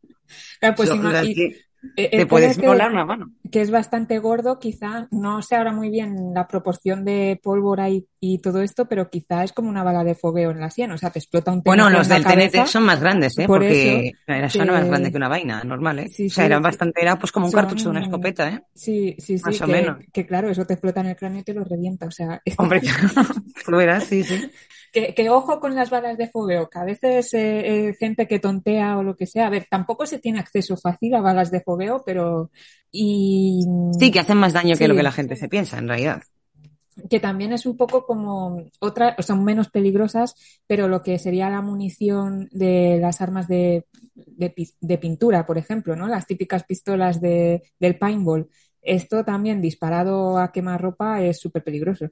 Claro, pues y- que eh, te el tema puedes es que- volar una mano. que es bastante gordo, quizá, no sé ahora muy bien la proporción de pólvora y, y todo esto, pero quizá es como una bala de fogueo en la sien, o sea, te explota un Bueno, TNT los del TNT cabeza. son más grandes, ¿eh? Por Porque eso, era, son más que- grande que una vaina normal, ¿eh? Sí, O sea, sí, eran sí. bastante, era pues como un Son- cartucho de una escopeta, ¿eh? Sí, sí, sí, Más o que, menos. que claro, eso te explota en el cráneo y te lo revienta, o sea, Hombre, tú verás, sí, sí. Que, que ojo con las balas de fogueo, que a veces eh, eh, gente que tontea o lo que sea, a ver, tampoco se tiene acceso fácil a balas de fogueo, pero y Sí, que hacen más daño que lo que la gente se piensa, en realidad. que también es un poco como otra, o son menos peligrosas, pero lo que sería la munición de las armas de, de, de pintura, por ejemplo, ¿no? Las típicas pistolas de, del paintball. Esto también disparado a quemarropa es súper peligroso.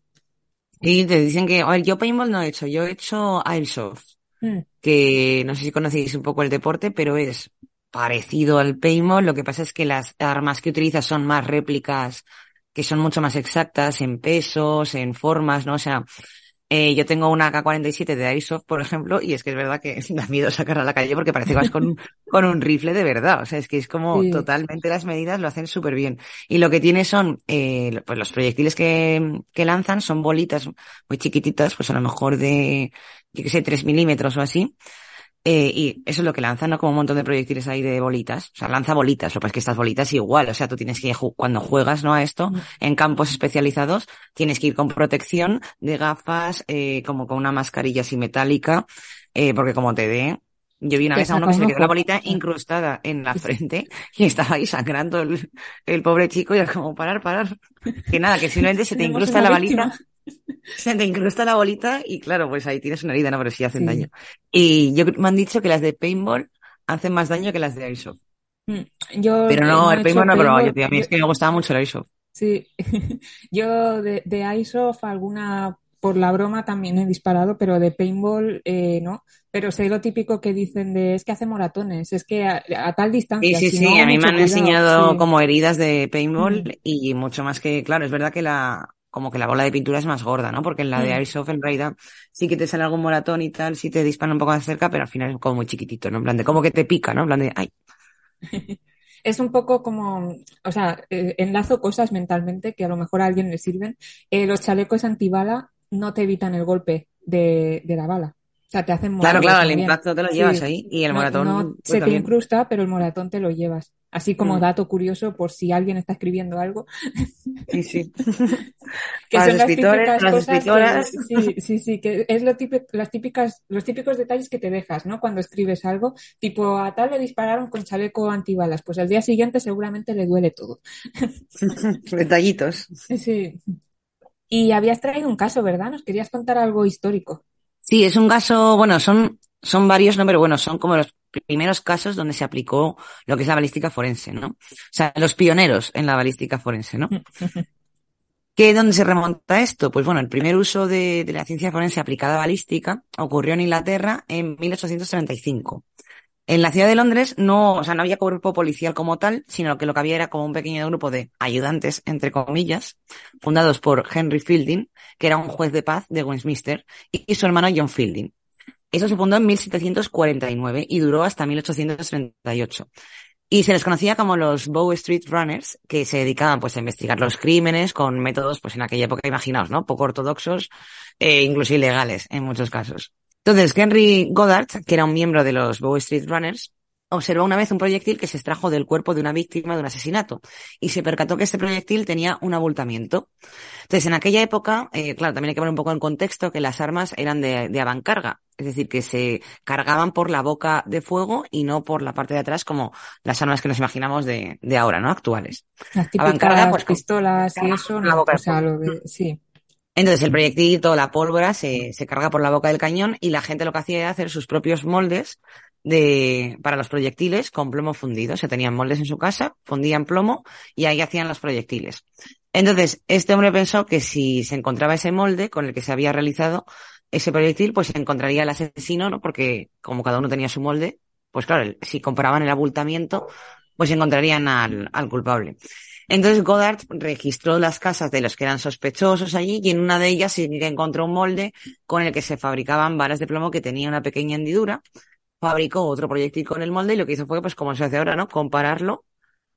Y te dicen que, a ver, yo paintball no he hecho, yo he hecho airsoft, Mm, que no sé si conocéis un poco el deporte, pero es parecido al paintball. Lo que pasa es que las armas que utilizas son más réplicas, que son mucho más exactas en pesos, en formas, ¿no? O sea, eh, yo tengo una K-47 de Airsoft, por ejemplo, y es que es verdad que da miedo sacarla a la calle porque parece que vas con, un- con un rifle de verdad. O sea, es que es como Sí. totalmente las medidas lo hacen súper bien. Y lo que tiene son, eh, pues los proyectiles que, que lanzan son bolitas muy chiquititas, pues a lo mejor de, yo qué sé, 3 milímetros o así. Eh, y eso es lo que lanza, ¿no? Como un montón de proyectiles ahí de bolitas. O sea, lanza bolitas. Lo que pasa es que estas bolitas igual. O sea, tú tienes que, cuando juegas, ¿no? A esto, Mm. en campos especializados, tienes que ir con protección de gafas, eh, como con una mascarilla así metálica, eh, porque como te dé, yo vi una vez a uno que se le quedó la bolita incrustada en la frente y estaba ahí sangrando el, el pobre chico y era como parar, parar. Que nada, que simplemente se te incrusta la víctima. se te incrusta la bolita y claro, pues ahí tienes una herida, ¿no? Pero sí hacen Sí. daño. Y yo me han dicho que las de paintball hacen más daño que las de airsoft. Mm, Yo Pero no, no el paintball no he probado yo. A mí es que me gustaba mucho el airsoft. Sí, yo de, de Airsoft alguna por la broma también he disparado, pero de paintball eh, no. Pero sé lo típico que dicen de es que hace moratones, es que a, a tal Sí, distancia, sí, si sí, no, a mí me han cuidado, enseñado sí. como heridas de paintball Mm, y mucho más que, claro, es verdad que la, como que la bola de pintura es más gorda, ¿no? Porque en la de mm, airsoft en realidad sí que te sale algún moratón y tal, sí te disparan un poco más cerca, pero al final es como muy chiquitito, ¿no? En plan de, como que te pica, ¿no? En plan de, ay, Es un poco como, o sea, eh, enlazo cosas mentalmente que a lo mejor a alguien le sirven. Eh, los chalecos antibala no te evitan el golpe de, de la bala. O sea, te hacen claro, claro, el impacto te lo llevas Sí, ahí y el no, moratón, no pues se te también. incrusta, pero el moratón te lo llevas. Así como Mm, dato curioso por si alguien está escribiendo algo, sí, sí. que Para son los las típicas las cosas que, sí, sí, sí, que es lo típico, las típicas, los típicos detalles que te dejas, ¿no? Cuando escribes algo, tipo a tal le dispararon con chaleco antibalas, pues al día siguiente seguramente le duele todo. Detallitos. Sí. Y habías traído un caso, ¿verdad? Nos querías contar algo histórico. Sí, es un caso, bueno, son, son varios, ¿no? Pero bueno, son como los primeros casos donde se aplicó lo que es la balística forense, ¿no? O sea, los pioneros en la balística forense, ¿no? ¿Qué, dónde se remonta esto? Pues bueno, el primer uso de, de la ciencia forense aplicada a balística ocurrió en Inglaterra en 1835. En la ciudad de Londres no, o sea, no había cuerpo policial como tal, sino que lo que había era como un pequeño grupo de ayudantes, entre comillas, fundados por Henry Fielding, que era un juez de paz de Westminster, y su hermano John Fielding. Eso se fundó en 1749 y duró hasta 1838. Y se les conocía como los Bow Street Runners, que se dedicaban pues a investigar los crímenes con métodos, pues en aquella época, imaginaos, ¿no? Poco ortodoxos, e incluso ilegales en muchos casos. Entonces, Henry Goddard, que era un miembro de los Bow Street Runners, observó una vez un proyectil que se extrajo del cuerpo de una víctima de un asesinato y se percató que este proyectil tenía un abultamiento. Entonces, en aquella época, eh, claro, también hay que ver un poco en contexto que las armas eran de, de avancarga Es decir, que se cargaban por la boca de fuego y no por la parte de atrás como las armas que nos imaginamos de, de ahora, ¿no? Actuales. Las típicas pues, pistolas y eso, no, o sea, lo de, sí. Entonces el proyectil, toda la pólvora se, se carga por la boca del cañón y la gente lo que hacía era hacer sus propios moldes de, para los proyectiles con plomo fundido. Se tenían moldes en su casa, fundían plomo y ahí hacían los proyectiles. Entonces, este hombre pensó que si se encontraba ese molde con el que se había realizado ese proyectil, pues se encontraría el asesino, ¿no? Porque como cada uno tenía su molde, pues claro, si comparaban el abultamiento, pues encontrarían al, al culpable. Entonces Goddard registró las casas de los que eran sospechosos allí y en una de ellas sí encontró un molde con el que se fabricaban balas de plomo que tenía una pequeña hendidura. Fabricó otro proyectil con el molde y lo que hizo fue, pues como se hace ahora, ¿no? Compararlo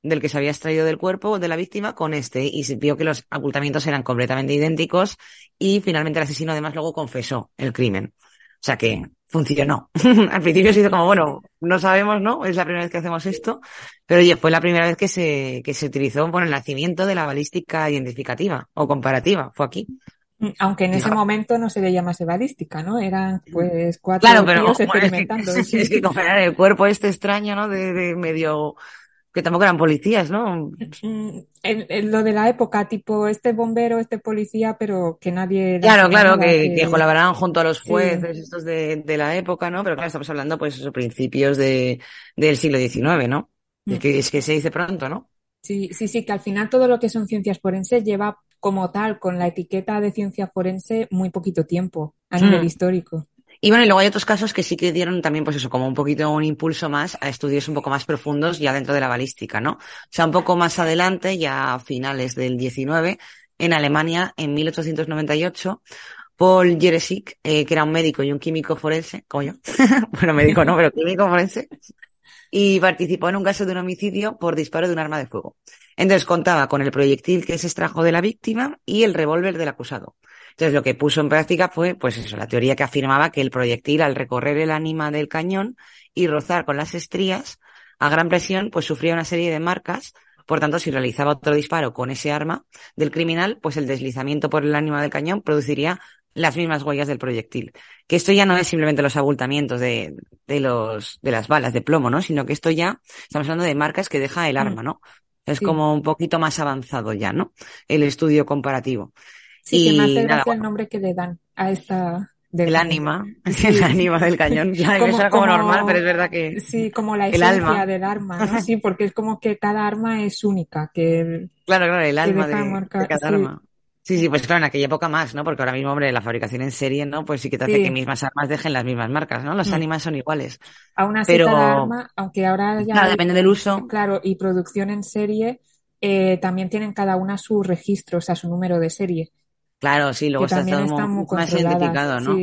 del que se había extraído del cuerpo de la víctima con este y se vio que los ocultamientos eran completamente idénticos y finalmente el asesino además luego confesó el crimen. O sea que funcionó. Al principio se hizo como, bueno, no sabemos, ¿no? Es la primera vez que hacemos esto, pero oye, fue la primera vez que se, que se utilizó por el nacimiento de la balística identificativa o comparativa, fue aquí. Mm, aunque en ese momento no se le llamase balística, ¿no? Eran pues cuatro claro, pero, experimentando. es que, es que comparar el cuerpo este extraño, ¿no? De, de medio que tampoco eran policías, ¿no? Mm, lo de la época, tipo este bombero, este policía, pero que nadie... Claro, claro, que, que, colaboraban junto a los jueces, estos de, de, la época, ¿no? Pero claro, estamos hablando, pues, esos principios de, del siglo XIX, ¿no? Es mm. que, es que se dice pronto, ¿no? Sí, sí, sí, que al final todo lo que son ciencias forenses lleva como tal, con la etiqueta de ciencia forense, muy poquito tiempo a nivel mm. histórico. Y bueno, y luego hay otros casos que sí que dieron también, pues eso, como un poquito un impulso más a estudios un poco más profundos ya dentro de la balística, ¿no? O sea, un poco más adelante, ya a finales del 19, en Alemania, en 1898, Paul Jeresik, eh, que era un médico y un químico forense, como yo, bueno, médico no, pero químico forense, y participó en un caso de un homicidio por disparo de un arma de fuego. Entonces contaba con el proyectil que se extrajo de la víctima y el revólver del acusado. Entonces lo que puso en práctica fue, pues eso, la teoría que afirmaba que el proyectil al recorrer el ánima del cañón y rozar con las estrías a gran presión, pues sufría una serie de marcas. Por tanto, si realizaba otro disparo con ese arma del criminal, pues el deslizamiento por el ánima del cañón produciría las mismas huellas del proyectil. Que esto ya no es simplemente los abultamientos de, de los, de las balas de plomo, ¿no? Sino que esto ya, estamos hablando de marcas que deja el mm. arma, ¿no? Es como un poquito más avanzado ya, ¿no? El estudio comparativo. Sí, y, que hace gracia el nombre que le dan a esta... Del el ánima, el ánima del cañón. Ya como, como, como, normal, pero es verdad que. Sí, como la esencia del arma, ¿no? Sí, porque es como que cada arma es única. Que, claro, claro, el alma de, de, cada arma. Sí, sí, pues claro, en aquella época más, ¿no? Porque ahora mismo, hombre, la fabricación en serie, ¿no? Pues sí que te hace que mismas armas dejen las mismas marcas, ¿no? Los mm. ánimas son iguales. Aún así, pero... cada arma, aunque ahora ya. Claro, depende del uso. Claro, y producción en serie, eh, también tienen cada una su registro, o sea, su número de serie. Claro, sí, luego está todo más identificado, ¿no?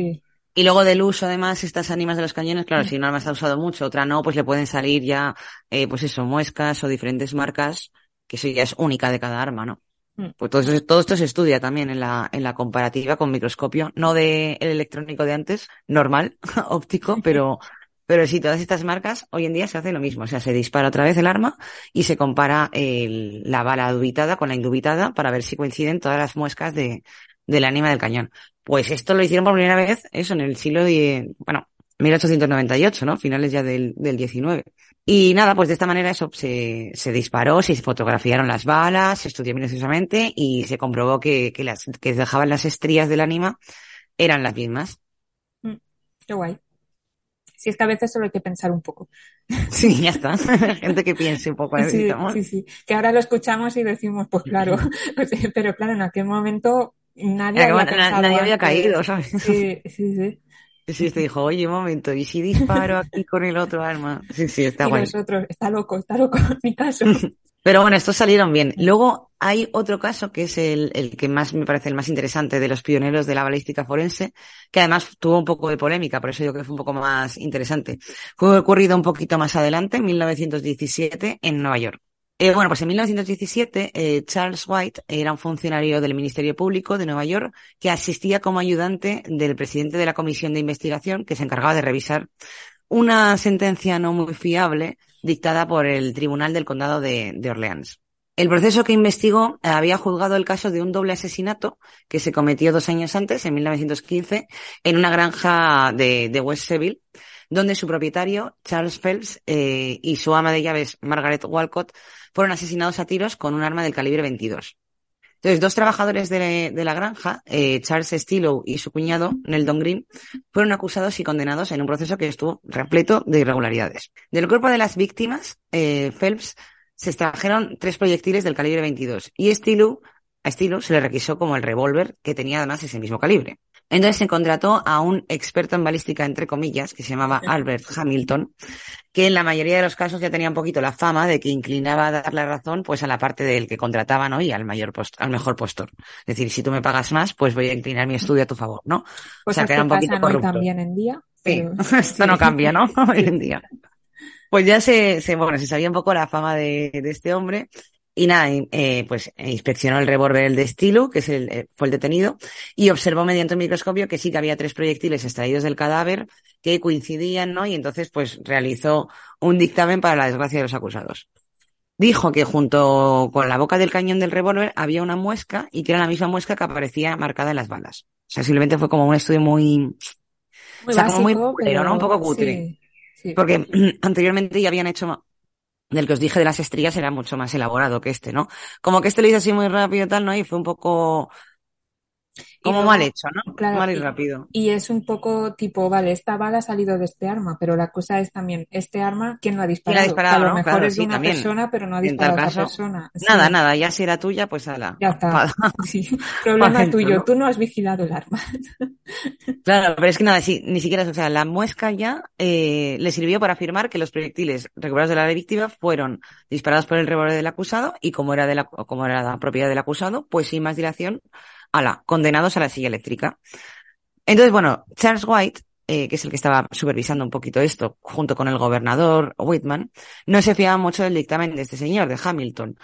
Y luego del uso, además, estas ánimas de los cañones, claro, mm. si una arma está usado mucho, otra no, pues le pueden salir ya, eh, pues eso, muescas o diferentes marcas, que eso ya es única de cada arma, ¿no? Mm. Pues todo todo esto se estudia también en la, en la comparativa con microscopio, no de el electrónico de antes, normal, óptico, pero, pero sí, todas estas marcas hoy en día se hace lo mismo. O sea, se dispara otra vez el arma y se compara el, la bala dubitada con la indubitada para ver si coinciden todas las muescas de, del ánima del cañón. Pues esto lo hicieron por primera vez, eso, en el siglo de, bueno, 1898, ¿no? Finales ya del, del 19. Y nada, pues de esta manera eso se, se disparó, se fotografiaron las balas, se estudió minuciosamente y se comprobó que, que las, que dejaban las estrías del ánima eran las mismas. Mm, qué guay. Si es que a veces solo hay que pensar un poco. Sí, ya está. Gente que piense un poco. Sí, sí, sí. Que ahora lo escuchamos y decimos, pues claro. Pero claro, en aquel momento nadie, había, nadie había caído, ¿sabes? Sí, sí, sí. Sí, te dijo, oye, un momento, ¿y si disparo aquí con el otro arma? Sí, sí, está y guay. Nosotros, está loco, está loco mi caso. Pero bueno, estos salieron bien. Luego hay otro caso que es el, el, que más me parece el más interesante de los pioneros de la balística forense, que además tuvo un poco de polémica, por eso yo creo que fue un poco más interesante. Fue ocurrido un poquito más adelante, en 1917, en Nueva York. Eh, bueno, pues en 1917 eh, Charles White era un funcionario del Ministerio Público de Nueva York que asistía como ayudante del presidente de la Comisión de Investigación que se encargaba de revisar una sentencia no muy fiable dictada por el Tribunal del Condado de, Orleans. El proceso que investigó había juzgado el caso de un doble asesinato que se cometió dos años antes, en 1915, en una granja de, de West Seville, donde su propietario, Charles Phelps, eh, y su ama de llaves, Margaret Walcott, fueron asesinados a tiros con un arma del calibre 22. Entonces, dos trabajadores de, la granja, eh, Charles Stillow y su cuñado, Neldon Green, fueron acusados y condenados en un proceso que estuvo repleto de irregularidades. Del cuerpo de las víctimas, eh, Phelps se extrajeron tres proyectiles del calibre 22 y Stillow, a Stillow se le requisó como el revólver que tenía además ese mismo calibre. Entonces se contrató a un experto en balística, entre comillas, que se llamaba Albert Hamilton, que en la mayoría de los casos ya tenía un poquito la fama de que inclinaba a dar la razón pues a la parte del que contrataban ¿no? y al mayor post al mejor postor. Es decir, si tú me pagas más, pues voy a inclinar mi estudio a tu favor, ¿no? Pues o sea, que era un poquito corrupto. también en día. Pero... Esto sí. no cambia, ¿no? Hoy en día. Pues ya se, se, bueno, se sabía un poco la fama de, de este hombre y nada, eh, pues inspeccionó el revólver de estilo, que es el, eh, fue el detenido, y observó mediante un microscopio que sí que había tres proyectiles extraídos del cadáver que coincidían, ¿no? Y entonces, pues realizó un dictamen para la desgracia de los acusados. Dijo que junto con la boca del cañón del revólver había una muesca y que era la misma muesca que aparecía marcada en las balas. O sea, simplemente fue como un estudio muy, muy o sea, básico, como muy pulero, pero... ¿no? Un poco cutre. Sí, sí. Porque anteriormente ya habían hecho del que os dije de las estrías era mucho más elaborado que este, ¿no? Como que este lo hizo así muy rápido y tal, ¿no? Y fue un poco como luego, mal hecho, ¿no? claro, mal y y- rápido. Y es un poco tipo, vale, esta bala ha salido de este arma, pero la cosa es también, este arma, ¿quién lo ha disparado? disparado, que a lo ¿no? mejor Claro, es sí, una también. persona, pero no ha disparado a otra persona. Sí, Nada, nada, ya si era tuya, pues ala. Ya está. Sí, problema tuyo, ¿no? tú no has vigilado el arma. Claro, pero es que nada, sí, ni siquiera, o sea, la muesca ya eh, le sirvió para afirmar que los proyectiles recuperados de la víctima fueron disparados por el revólver del acusado y como era de la, como era la propiedad del acusado, pues sin más dilación, ala, condenados a la silla eléctrica. Entonces, bueno, Charles White, eh, que es el que estaba supervisando un poquito esto, junto con el gobernador Whitman, no se fiaba mucho del dictamen de este señor, de Hamilton.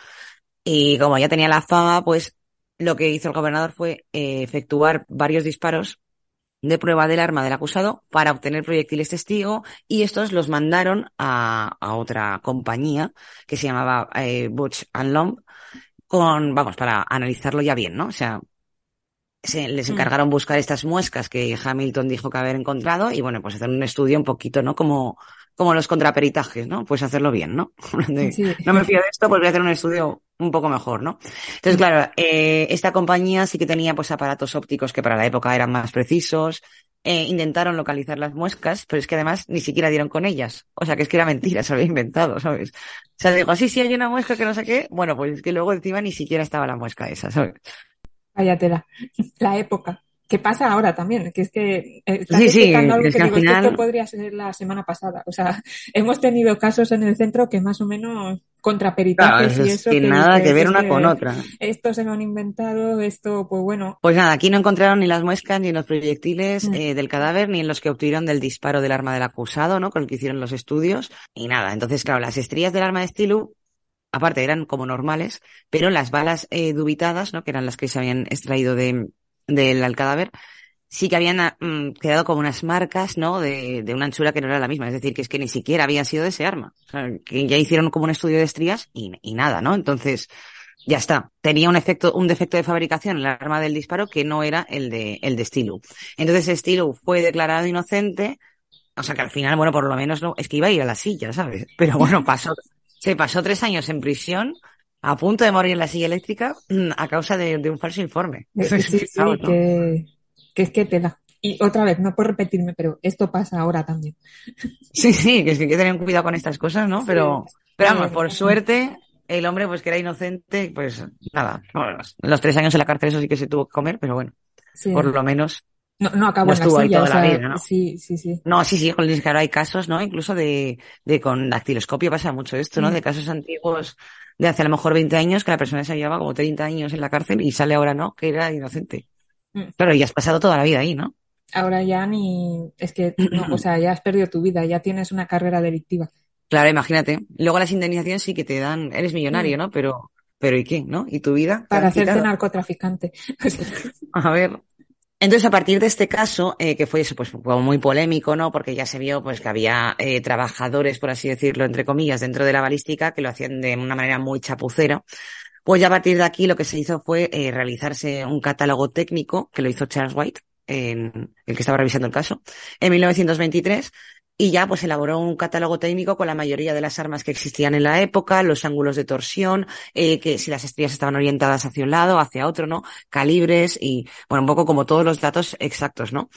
Y como ya tenía la fama, pues lo que hizo el gobernador fue eh, efectuar varios disparos de prueba del arma del acusado para obtener proyectiles testigo y estos los mandaron a, otra compañía que se llamaba eh, Butch and Long con, vamos, para analizarlo ya bien, ¿no? O sea, se, les Mm. encargaron buscar estas muescas que Hamilton dijo que haber encontrado y bueno, pues hacer un estudio un poquito, ¿no? Como, como los contraperitajes, ¿no? Pues hacerlo bien, ¿no? De, Sí. no me fío de esto, pues voy a hacer un estudio un poco mejor, ¿no? Entonces, claro, eh, esta compañía sí que tenía pues aparatos ópticos que para la época eran más precisos, eh, intentaron localizar las muescas, pero es que además ni siquiera dieron con ellas. O sea, que es que era mentira, se había inventado, ¿sabes? O sea, digo, sí, sí, hay una muesca que no sé qué. Bueno, pues es que luego encima ni siquiera estaba la muesca esa, ¿sabes? Váyatela. La época. ¿Qué pasa ahora también? Que es que eh, estás Sí, algo es que que digo, que esto podría ser la semana pasada. O sea, hemos tenido casos en el centro que más o menos contraperitajes y es eso que que nada que ver una que con otra. Esto se lo han inventado, esto, pues bueno, Pues nada, aquí no encontraron ni las muescas ni los proyectiles Mm. eh, del cadáver, ni en los que obtuvieron del disparo del arma del acusado, ¿no? Con el que hicieron los estudios, y nada. Entonces, claro, las estrías del arma de estilo, aparte eran como normales, pero las balas eh, dubitadas, ¿no? Que eran las que se habían extraído de, del cadáver, sí que habían ah, mm, quedado como unas marcas, ¿no? De, de una anchura que no era la misma. Es decir, que es que ni siquiera había sido de ese arma. O sea, que ya hicieron como un estudio de estrías y, y nada, ¿no? Entonces, ya está. Tenía un efecto, un defecto de fabricación en el arma del disparo que no era el de, el de Stilu. Entonces Stilu fue declarado inocente. O sea que al final, bueno, por lo menos no, es que iba a ir a la silla, ¿sabes? Pero bueno, pasó, se pasó tres años en prisión, a punto de morir en la silla eléctrica, mm, a causa de, de un falso informe. sí, sí, Fijaos, ¿no? que, que es que tela. Y otra vez, no por repetirme, pero esto pasa ahora también. Sí, sí, que es que hay que tener cuidado con estas cosas, ¿no? Pero, pero vamos, por suerte, el hombre, pues que era inocente, pues nada, los tres años en la cárcel eso sí que se tuvo que comer, pero bueno, Sí. por lo menos No, no acabó no en la ahí o vida, ¿no? sí, sí, sí. No, sí, sí, con que ahora hay casos, ¿no? Incluso de, de con dactiloscopio pasa mucho esto, ¿no? Mm. De casos antiguos de hace a lo mejor 20 años que la persona se llevaba como 30 años en la cárcel y sale ahora, ¿no? Que era inocente. Mm. Claro, y has pasado toda la vida ahí, ¿no? Ahora ya ni, es que, no, o sea, ya has perdido tu vida, ya tienes una carrera delictiva. Claro, imagínate. Luego las indemnizaciones sí que te dan, eres millonario, Mm. ¿no? Pero, pero ¿y qué? ¿No? ¿Y tu vida? Para hacerte narcotraficante. A ver. Entonces, a partir de este caso, eh, que fue eso, pues muy polémico, ¿no? Porque ya se vio, pues, que había eh, trabajadores, por así decirlo, entre comillas, dentro de la balística, que lo hacían de una manera muy chapucera. Pues ya a partir de aquí lo que se hizo fue eh, realizarse un catálogo técnico que lo hizo Charles White, el que estaba revisando el caso, en 1923, y ya pues elaboró un catálogo técnico con la mayoría de las armas que existían en la época, los ángulos de torsión, eh, que si las estrellas estaban orientadas hacia un lado, hacia otro, ¿no? Calibres y, bueno, un poco como todos los datos exactos, ¿no?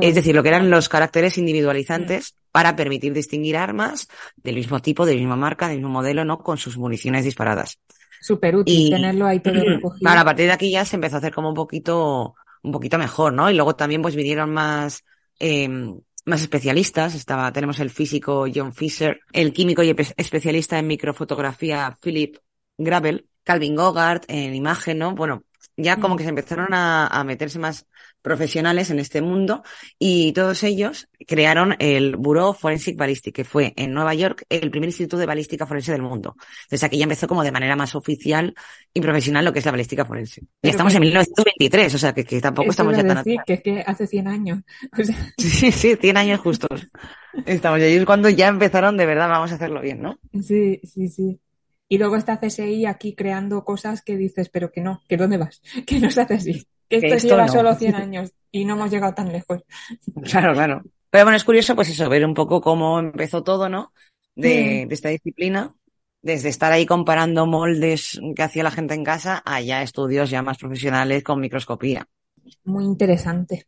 Es decir, lo que eran los caracteres individualizantes para permitir distinguir armas del mismo tipo, de la misma marca, del mismo modelo, ¿no? Con sus municiones disparadas. Súper útil tenerlo ahí todo recogido. A partir de aquí ya se empezó a hacer como un poquito, un poquito mejor, ¿no? Y luego también pues vinieron más, eh, más especialistas. Estaba, tenemos el físico John Fisher, el químico y especialista en microfotografía Philip Gravel, Calvin Gogart en imagen, ¿no? Bueno, ya como mm. que se empezaron a, a meterse más profesionales en este mundo y todos ellos crearon el Bureau Forensic Ballistic, que fue en Nueva York el primer instituto de balística forense del mundo. Entonces aquí ya empezó como de manera más oficial y profesional lo que es la balística forense. y estamos en 1923, o sea que, que tampoco estamos ya tan decir, que es que hace 100 años. Sí, sí, 100 años justos. Estamos ahí es cuando ya empezaron de verdad, vamos a hacerlo bien, ¿no? Sí, sí, sí. Y luego está CSI aquí creando cosas que dices, pero que no, que dónde vas, que no se hace así. Que esto, lleva solo 100 años y no hemos llegado tan lejos. Claro, claro. Pero bueno, es curioso, pues eso, ver un poco cómo empezó todo, ¿no? De, de esta disciplina. Desde estar ahí comparando moldes que hacía la gente en casa a ya estudios ya más profesionales con microscopía muy interesante.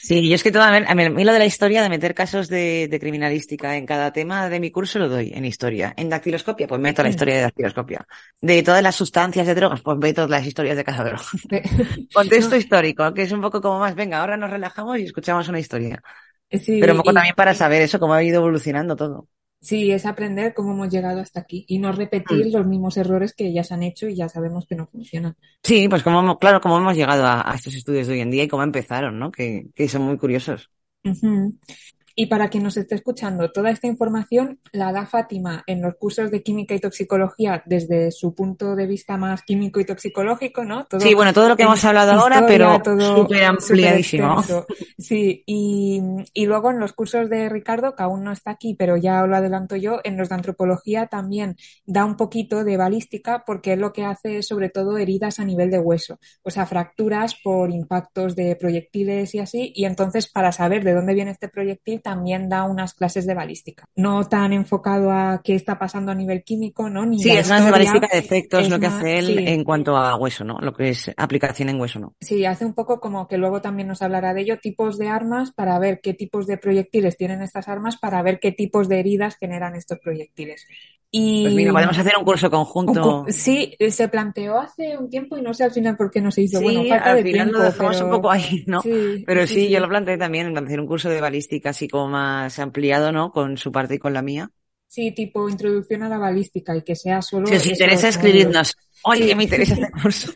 Sí, yo es que toda, a mí lo de la historia, de meter casos de, criminalística en cada tema de mi curso lo doy en historia. En dactiloscopia, pues meto la historia de dactiloscopia. De todas las sustancias de drogas, pues meto las historias de cada droga. Contexto histórico, que es un poco como más, venga, ahora nos relajamos y escuchamos una historia. Pero un poco también para saber eso, cómo ha ido evolucionando todo. Sí, es aprender cómo hemos llegado hasta aquí y no repetir mm. los mismos errores que ya se han hecho y ya sabemos que no funcionan. Sí, pues como, claro, cómo hemos llegado a, estos estudios de hoy en día y cómo empezaron, ¿no? Que, que son muy curiosos. Y para quien nos esté escuchando, toda esta información la da Fátima en los cursos de química y toxicología desde su punto de vista más químico y toxicológico, ¿no? sí, bueno, todo lo que hemos hablado ahora, pero súper ampliadísimo. sí, y, y, luego en los cursos de Ricardo, que aún no está aquí, pero ya lo adelanto yo, en los de antropología también da un poquito de balística porque es lo que hace es sobre todo heridas a nivel de hueso, o sea, fracturas por impactos de proyectiles y así, y entonces para saber de dónde viene este proyectil también da unas clases de balística. No tan enfocado a qué está pasando a nivel químico, ¿no? Ni sí, es más de balística de efectos lo que hace él en cuanto a hueso, ¿no? Lo que es aplicación en hueso, ¿no? Sí, hace un poco como que luego también nos hablará de ello, tipos de armas para ver qué tipos de proyectiles tienen estas armas, para ver qué tipos de heridas generan estos proyectiles. Y... Pues mira, podemos hacer un curso conjunto. sí, se planteó hace un tiempo y no sé al final por qué no se hizo. bueno, falta de tiempo, lo dejamos un poco ahí, ¿no? pero sí, yo lo planteé también, hacer un curso de balística así como más ampliado, ¿no? Con su parte y con la mía. Sí, tipo introducción a la balística y que sea solo. Si os interesa, escribirnos. Oye, me interesa este curso.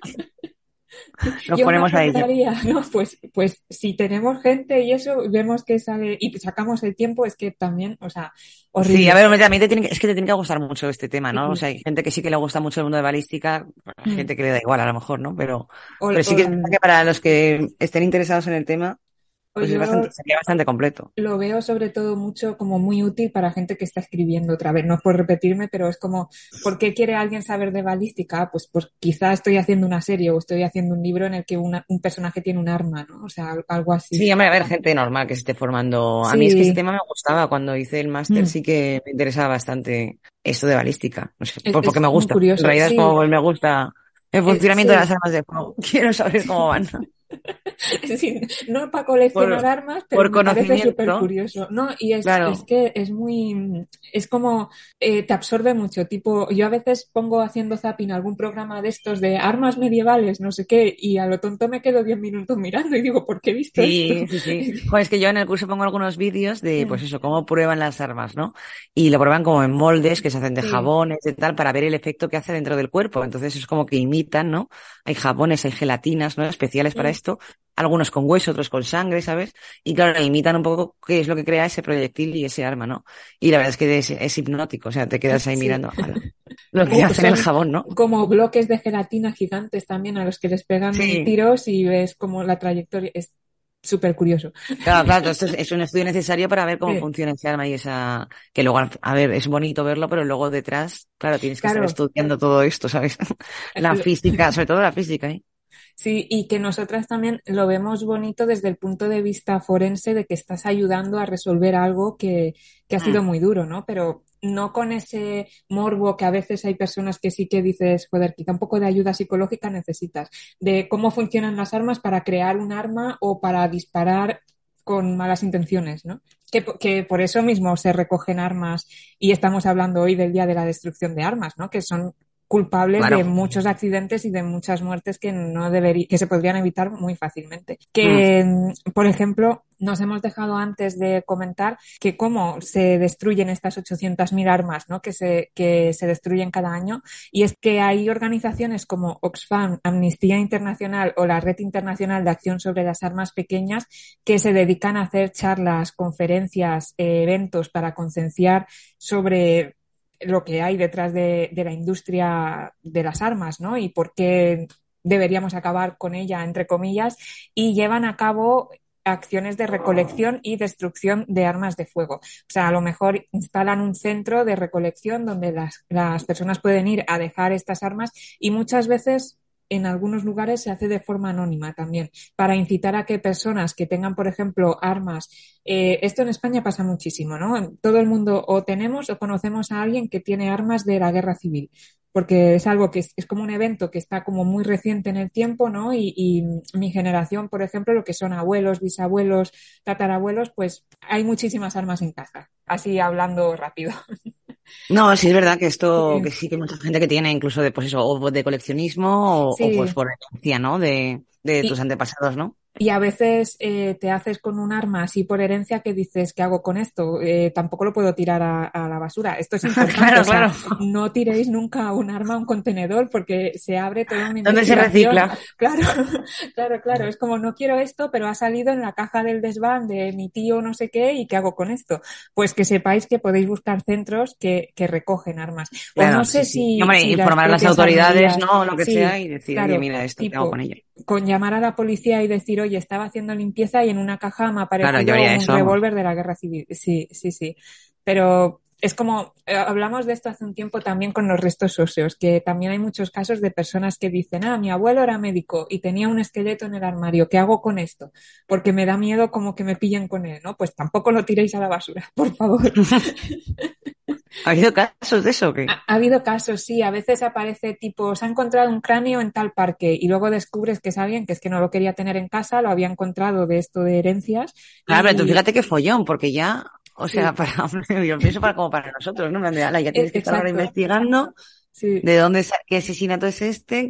Nos ponemos a ello. ¿no? Pues, pues si tenemos gente y eso, vemos que sale y sacamos el tiempo, es que también, o sea, horrible. Sí, a ver, también te tiene, es que te tiene que gustar mucho este tema, ¿no? O sea, hay gente que sí que le gusta mucho el mundo de balística, mm. gente que le da igual a lo mejor, ¿no? Pero, pero sí que, que para los que estén interesados en el tema, pues sería bastante completo. Lo veo sobre todo mucho como muy útil para gente que está escribiendo otra vez. No por repetirme, pero es como, ¿por qué quiere alguien saber de balística? Pues, pues quizá estoy haciendo una serie o estoy haciendo un libro en el que un personaje tiene un arma, ¿no? O sea, algo así. Sí, a ver, gente normal que se esté formando. A mí es que ese tema me gustaba. Cuando hice el máster mm. sí que me interesaba bastante esto de balística. No sé, porque me gusta. En realidad es como me gusta el funcionamiento de las armas de fuego. Quiero saber cómo van. no para coleccionar armas, pero me parece súper curioso. No, y es, es, que es muy, es como, eh, te absorbe mucho. Tipo, yo a veces pongo haciendo zapping algún programa de estos de armas medievales, no sé qué, y a lo tonto me quedo 10 minutos mirando y digo, ¿por qué he visto esto? Sí, sí. es que yo en el curso pongo algunos vídeos de, pues eso, cómo prueban las armas, ¿no? Y lo prueban como en moldes que se hacen de jabones y tal, para ver el efecto que hace dentro del cuerpo. Entonces es como que imitan, ¿no? Hay jabones, hay gelatinas, ¿no? Especiales para esto algunos con hueso, otros con sangre, ¿sabes? Y claro, imitan un poco qué es lo que crea ese proyectil y ese arma, ¿no? Y la verdad es que es, hipnótico, o sea, te quedas ahí mirando lo que hace el jabón, ¿no? Como bloques de gelatina gigantes también a los que les pegan tiros y ves como la trayectoria es súper curioso. Claro, claro, esto es, un estudio necesario para ver cómo funciona ese arma y esa, que luego, a ver, es bonito verlo, pero luego detrás, claro, tienes que estar estudiando todo esto, ¿sabes? la física, sobre todo la física, ¿eh? Sí, y que nosotras también lo vemos bonito desde el punto de vista forense de que estás ayudando a resolver algo que, que ha sido mm. muy duro, ¿no? Pero no con ese morbo que a veces hay personas que sí que dices, joder, quizá un poco de ayuda psicológica necesitas, de cómo funcionan las armas para crear un arma o para disparar con malas intenciones, ¿no? Que, que, por eso mismo se recogen armas y estamos hablando hoy del Día de la Destrucción de Armas, ¿no? Que son culpables de muchos accidentes y de muchas muertes que no debería, que se podrían evitar muy fácilmente. Que, mm. por ejemplo, nos hemos dejado antes de comentar que cómo se destruyen estas 800.000 armas, ¿no? Que se, que se destruyen cada año. Y es que hay organizaciones como Oxfam, Amnistía Internacional o la Red Internacional de Acción sobre las Armas Pequeñas que se dedican a hacer charlas, conferencias, eh, eventos para concienciar sobre lo que hay detrás de, la industria de las armas, ¿no? Y por qué deberíamos acabar con ella, entre comillas, y llevan a cabo acciones de recolección y destrucción de armas de fuego. O sea, a lo mejor instalan un centro de recolección donde las, personas pueden ir a dejar estas armas y muchas veces en algunos lugares se hace de forma anónima también, para incitar a que personas que tengan, por ejemplo, armas, eh, esto en España pasa muchísimo, ¿no? Todo el mundo o tenemos o conocemos a alguien que tiene armas de la guerra civil porque es algo que es, como un evento que está como muy reciente en el tiempo, ¿no? Y, y, mi generación, por ejemplo, lo que son abuelos, bisabuelos, tatarabuelos, pues hay muchísimas armas en casa, así hablando rápido. No, sí es verdad que esto, que sí que hay mucha gente que tiene incluso de, pues eso, o de coleccionismo o, pues por herencia, ¿no? De, de tus antepasados, ¿no? Y a veces eh, te haces con un arma así por herencia que dices, ¿qué hago con esto? Eh, tampoco lo puedo tirar a, la basura. Esto es importante. claro, claro. No tiréis nunca un arma a un contenedor porque se abre todo un ¿Dónde se recicla? Claro, claro, claro. Es como, no quiero esto, pero ha salido en la caja del desván de mi tío no sé qué y ¿qué hago con esto? Pues que sepáis que podéis buscar centros que, que recogen armas. O no sé si... informar a las autoridades, ¿no? Lo que sea y decir, oye, mira, esto, ¿qué hago con ella? Con llamar a la policía y decir, oye, estaba haciendo limpieza y en una caja me apareció un revólver de la guerra civil. Sí, sí, sí. Pero es como, eh, hablamos de esto hace un tiempo también con los restos óseos, que también hay muchos casos de personas que dicen, ah, mi abuelo era médico y tenía un esqueleto en el armario, ¿qué hago con esto? Porque me da miedo como que me pillen con él, ¿no? Pues tampoco lo tiréis a la basura, por favor. ¿Ha habido casos de eso o qué? Ha, habido casos, sí. A veces aparece tipo, se ha encontrado un cráneo en tal parque y luego descubres que es alguien que es que no lo quería tener en casa, lo había encontrado de esto de herencias. Claro, pero tú fíjate qué follón, porque ya, o sea, para, yo pienso para como para nosotros, ¿no? Ya tienes que estar ahora investigando. ¿De dónde, qué asesinato es este?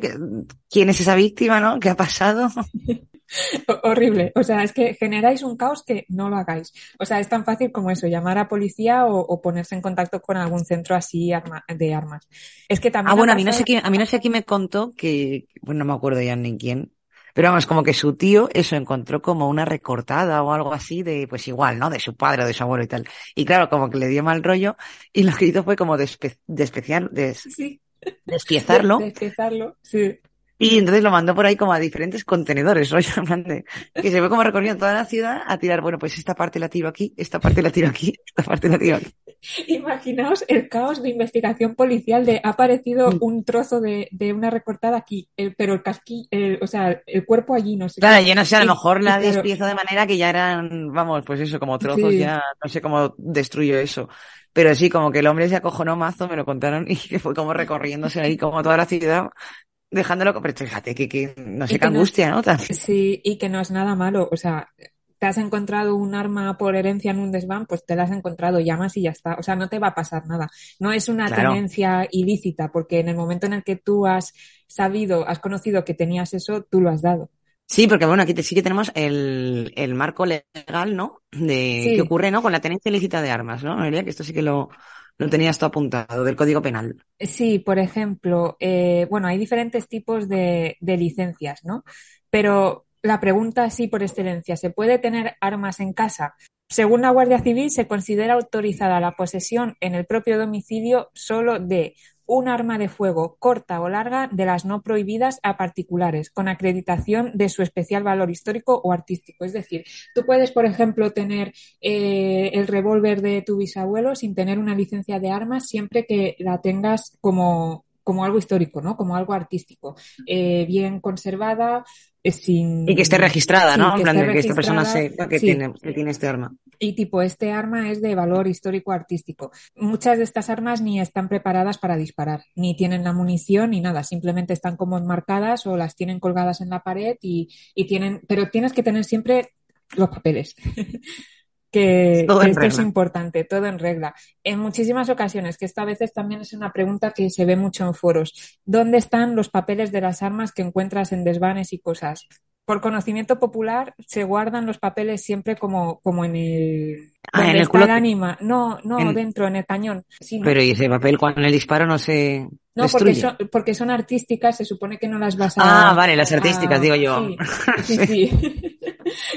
¿Quién es esa víctima, no? ¿Qué ha pasado? Horrible. O sea, es que generáis un caos que no lo hagáis. O sea, es tan fácil como eso, llamar a policía o, ponerse en contacto con algún centro así de armas. Es que también. Ah, bueno, a mí no sé quién, a mí no sé quién me contó que, bueno, no me acuerdo ya ni quién. Pero vamos, como que su tío eso encontró como una recortada o algo así de, pues igual, ¿no? De su padre o de su abuelo y tal. Y claro, como que le dio mal rollo y lo que hizo fue como despe despreciar, sí. despiezarlo. Despiezarlo, sí. Y entonces lo mandó por ahí como a diferentes contenedores, rollo, que se ve como recorriendo toda la ciudad a tirar, bueno, pues esta parte la tiro aquí, esta parte la tiro aquí, esta parte la tiro aquí. Imaginaos el caos de investigación policial de ha aparecido mm. un trozo de, de una recortada aquí, pero el casquillo, o sea, el cuerpo allí, no sé. Claro, yo no sé, a lo mejor la despieza de manera que ya eran, vamos, pues eso, como trozos, ya no sé cómo destruyo eso. Pero sí, como que el hombre se acojonó mazo, me lo contaron y que fue como recorriéndose ahí como toda la ciudad dejándolo, pero fíjate que, que no sé qué angustia, ¿no? Sí, y que no es nada malo, o sea, te has encontrado un arma por herencia en un desván, pues te la has encontrado, llamas y ya está. O sea, no te va a pasar nada. No es una tenencia ilícita, porque en el momento en el que tú has sabido, has conocido que tenías eso, tú lo has dado. Sí, porque bueno, aquí sí que tenemos el, el marco legal, ¿no? De qué ocurre, ¿no? Con la tenencia ilícita de armas, ¿no? Que esto sí que lo, lo tenías tú apuntado, del Código Penal. Sí, por ejemplo, eh, bueno, hay diferentes tipos de licencias, ¿no? Pero la pregunta sí por excelencia, ¿se puede tener armas en casa? Según la Guardia Civil, se considera autorizada la posesión en el propio domicilio solo de un arma de fuego corta o larga de las no prohibidas a particulares, con acreditación de su especial valor histórico o artístico. Es decir, tú puedes, por ejemplo, tener eh, el revólver de tu bisabuelo sin tener una licencia de armas siempre que la tengas como como algo histórico, ¿no? Como algo artístico, eh, bien conservada, sin... Y que esté registrada, ¿no? En plan de que esta persona sepa que, tiene, que tiene este arma. Y tipo, este arma es de valor histórico-artístico. Muchas de estas armas ni están preparadas para disparar, ni tienen la munición ni nada, simplemente están como enmarcadas o las tienen colgadas en la pared y, y tienen, pero tienes que tener siempre los papeles. que, esto es importante, todo en regla. En muchísimas ocasiones, que esto a veces también es una pregunta que se ve mucho en foros, ¿dónde están los papeles de las armas que encuentras en desvanes y cosas? Por conocimiento popular se guardan los papeles siempre como, como en el, ah, en el culo... ánima. No, no, dentro, en el cañón. Pero ¿y ese papel cuando el disparo no se No, porque son, porque son artísticas, se supone que no las vas a... Ah, vale, las artísticas, digo yo. sí. sí. sí.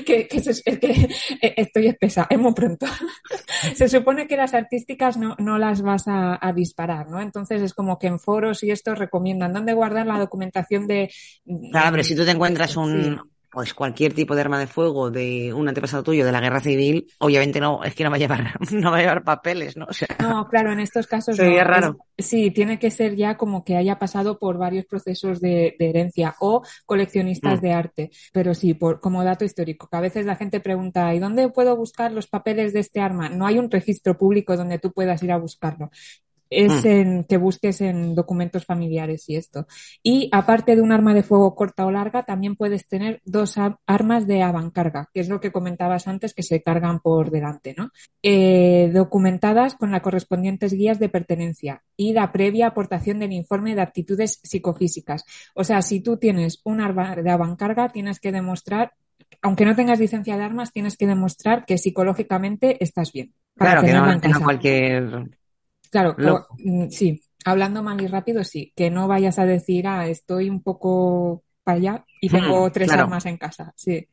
que, que, es que eh, estoy espesa, es muy pronto. se supone que las artísticas no, no las vas a, a, disparar, ¿no? Entonces es como que en foros y esto recomiendan dónde guardar la documentación de... Claro, pero si tú te encuentras un, pues cualquier tipo de arma de fuego de un antepasado tuyo de la guerra civil, obviamente no, es que no va a llevar, no va a llevar papeles, ¿no? O sea, no, claro, en estos casos sería no, raro. Es, sí, tiene que ser ya como que haya pasado por varios procesos de, de herencia o coleccionistas mm. de arte. Pero sí, por, como dato histórico, que a veces la gente pregunta, ¿y dónde puedo buscar los papeles de este arma? No hay un registro público donde tú puedas ir a buscarlo es mm. en que busques en documentos familiares y esto. Y aparte de un arma de fuego corta o larga, también puedes tener dos armas de avancarga, que es lo que comentabas antes, que se cargan por delante, ¿no? Eh, documentadas con las correspondientes guías de pertenencia y la previa aportación del informe de aptitudes psicofísicas. O sea, si tú tienes un arma de avancarga, tienes que demostrar aunque no tengas licencia de armas, tienes que demostrar que psicológicamente estás bien. Claro, que no, no cualquier Claro, mm, sí, hablando mal y rápido, sí, que no vayas a decir, ah, estoy un poco para allá y tengo tres claro. armas en casa, sí.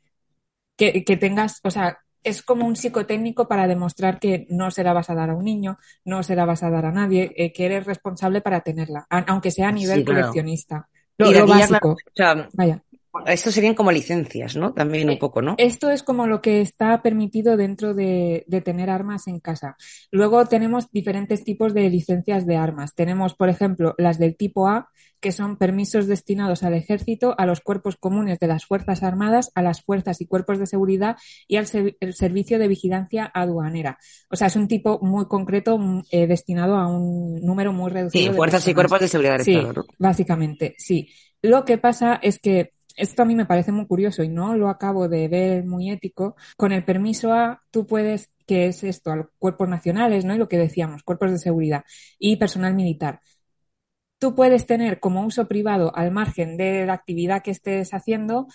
Que, que tengas, o sea, es como un psicotécnico para demostrar que no se la vas a dar a un niño, no se la vas a dar a nadie, eh, que eres responsable para tenerla, aunque sea a nivel sí, claro. coleccionista. Lo, y lo básico. Ya, o sea, Vaya. Esto serían como licencias, ¿no? También un poco, ¿no? Esto es como lo que está permitido dentro de, de, tener armas en casa. Luego tenemos diferentes tipos de licencias de armas. Tenemos, por ejemplo, las del tipo A, que son permisos destinados al ejército, a los cuerpos comunes de las Fuerzas Armadas, a las fuerzas y cuerpos de seguridad y al ser, el servicio de vigilancia aduanera. O sea, es un tipo muy concreto eh, destinado a un número muy reducido. Sí, de fuerzas personas. y cuerpos de seguridad. Sí, Estado, básicamente, sí. Lo que pasa es que esto a mí me parece muy curioso y no lo acabo de ver muy ético. Con el permiso A, tú puedes, que es esto, a los cuerpos nacionales, ¿no? Y lo que decíamos, cuerpos de seguridad y personal militar. Tú puedes tener como uso privado, al margen de la actividad que estés haciendo,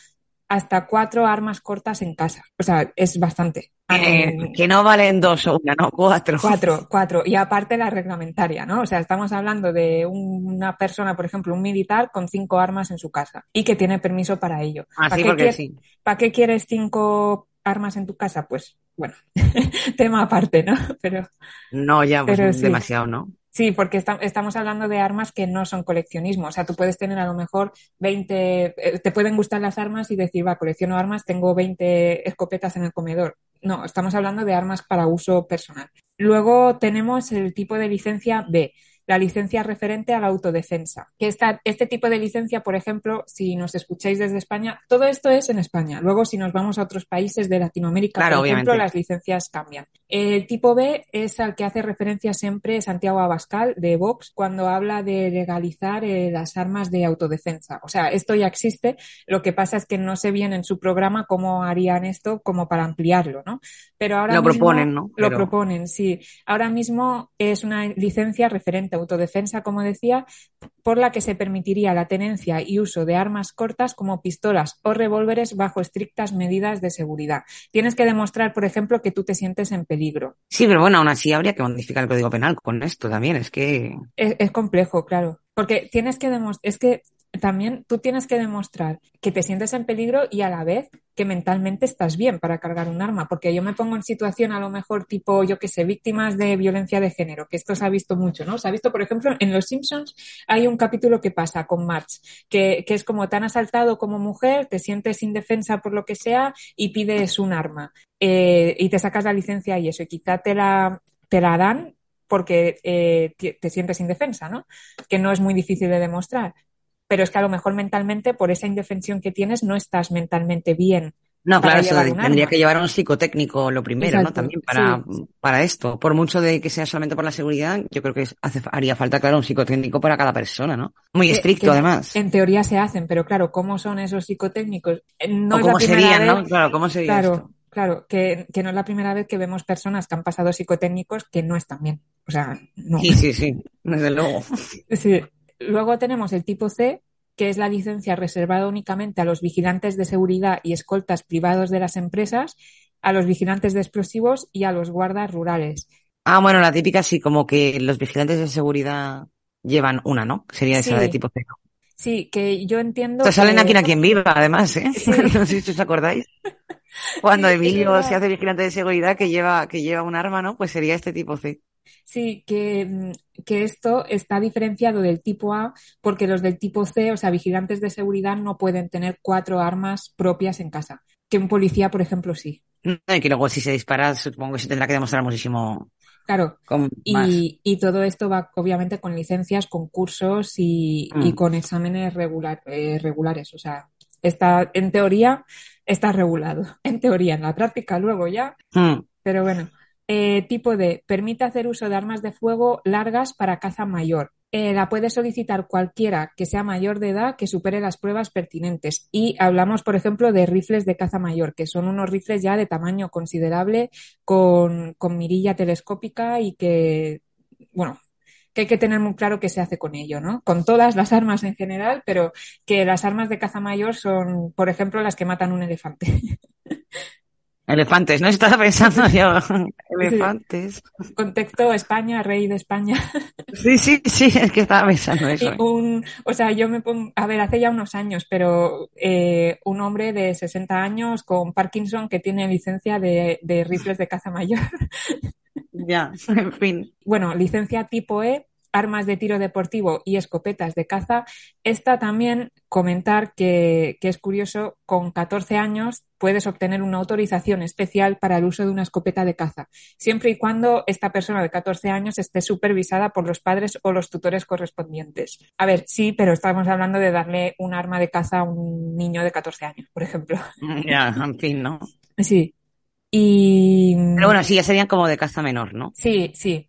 hasta cuatro armas cortas en casa. O sea, es bastante. Eh, que no valen dos o una, no, cuatro. Cuatro, cuatro. Y aparte la reglamentaria, ¿no? O sea, estamos hablando de una persona, por ejemplo, un militar con cinco armas en su casa y que tiene permiso para ello. Ah, ¿Para, sí, qué porque quieres, sí. ¿Para qué quieres cinco armas en tu casa? Pues, bueno, tema aparte, ¿no? Pero. No, ya, pues pero sí. demasiado, ¿no? Sí, porque está, estamos hablando de armas que no son coleccionismo. O sea, tú puedes tener a lo mejor 20, eh, te pueden gustar las armas y decir, va, colecciono armas, tengo 20 escopetas en el comedor. No, estamos hablando de armas para uso personal. Luego tenemos el tipo de licencia B, la licencia referente a la autodefensa. Que esta, este tipo de licencia, por ejemplo, si nos escucháis desde España, todo esto es en España. Luego, si nos vamos a otros países de Latinoamérica, claro, por ejemplo, las licencias cambian. El tipo B es al que hace referencia siempre Santiago Abascal de Vox cuando habla de legalizar eh, las armas de autodefensa. O sea, esto ya existe. Lo que pasa es que no sé bien en su programa cómo harían esto como para ampliarlo, ¿no? Pero ahora lo mismo, proponen, ¿no? Lo proponen, sí. Ahora mismo es una licencia referente autodefensa, como decía, por la que se permitiría la tenencia y uso de armas cortas como pistolas o revólveres bajo estrictas medidas de seguridad. Tienes que demostrar, por ejemplo, que tú te sientes en peligro. Sí, pero bueno, aún así habría que modificar el Código Penal con esto también, es que... Es, es complejo, claro. Porque tienes que demostrar, es que también tú tienes que demostrar que te sientes en peligro y a la vez que mentalmente estás bien para cargar un arma, porque yo me pongo en situación a lo mejor tipo, yo que sé, víctimas de violencia de género, que esto se ha visto mucho, ¿no? Se ha visto, por ejemplo, en Los Simpsons hay un capítulo que pasa con March, que, que es como tan asaltado como mujer, te sientes indefensa por lo que sea y pides un arma eh, y te sacas la licencia y eso, y quizá te la, te la dan porque eh, te sientes indefensa, ¿no? Que no es muy difícil de demostrar. Pero es que a lo mejor mentalmente, por esa indefensión que tienes, no estás mentalmente bien. No, claro, eso tendría que llevar a un psicotécnico lo primero, ¿no? También para, para esto. Por mucho de que sea solamente por la seguridad, yo creo que hace, haría falta, claro, un psicotécnico para cada persona, ¿no? Muy estricto, además. En teoría se hacen, pero claro, ¿cómo son esos psicotécnicos? Eh, no cómo serían, ¿no? Claro, ¿cómo sería esto? Claro, que, que no es la primera vez que vemos personas que han pasado psicotécnicos que no están bien. O sea, no. Sí, sí, sí, desde luego. Sí. Luego tenemos el tipo C, que es la licencia reservada únicamente a los vigilantes de seguridad y escoltas privados de las empresas, a los vigilantes de explosivos y a los guardas rurales. Ah, bueno, la típica sí, como que los vigilantes de seguridad llevan una, ¿no? Sería esa de tipo C. Sí, que yo entiendo. Te salen aquí a quien viva, además, ¿eh? no sé si os acordáis. Cuando Emilio se hace vigilante de seguridad que lleva, que lleva un arma, ¿no? Pues sería este tipo C. Sí, que, mm, que, esto está diferenciado del tipo A porque los del tipo C, o sea, vigilantes de seguridad, no pueden tener cuatro armas propias en casa. Que un policía, por ejemplo, sí. y que luego si se dispara, supongo que se tendrá que demostrar muchísimo. Claro. Y, y, todo esto va obviamente con licencias, con cursos y, y mm. con exámenes regular, eh, regulares. O sea, está, en teoría, está regulado. En teoría, en la práctica luego ya. Mm. Pero bueno. Eh, tipo D. Permite hacer uso de armas de fuego largas para caza mayor. Eh, la puede solicitar cualquiera que sea mayor de edad que supere las pruebas pertinentes. Y hablamos, por ejemplo, de rifles de caza mayor, que son unos rifles ya de tamaño considerable, con, con mirilla telescópica y que, bueno, que hay que tener muy claro qué se hace con ello, ¿no? Con todas las armas en general, pero que las armas de caza mayor son, por ejemplo, las que matan un elefante. Elefantes, ¿no? Estaba pensando yo. Elefantes. Contexto España, rey de España. Sí, sí, sí, es que estaba pensando eso. un, o sea, yo me pongo, a ver, hace ya unos años, pero eh, un hombre de 60 años con Parkinson que tiene licencia de, de rifles de caza mayor. Ya, en fin. Bueno, licencia tipo E armas de tiro deportivo y escopetas de caza. Esta también comentar que, es curioso, con 14 años puedes obtener una autorización especial para el uso de una escopeta de caza, siempre y cuando esta persona de 14 años esté supervisada por los padres o los tutores correspondientes. A ver, sí, pero estamos hablando de darle un arma de caza a un niño de 14 años, por ejemplo. Ya, en fin, ¿no? Sí. Y... Pero bueno, sí, ya serían como de caza menor, ¿no? Sí, sí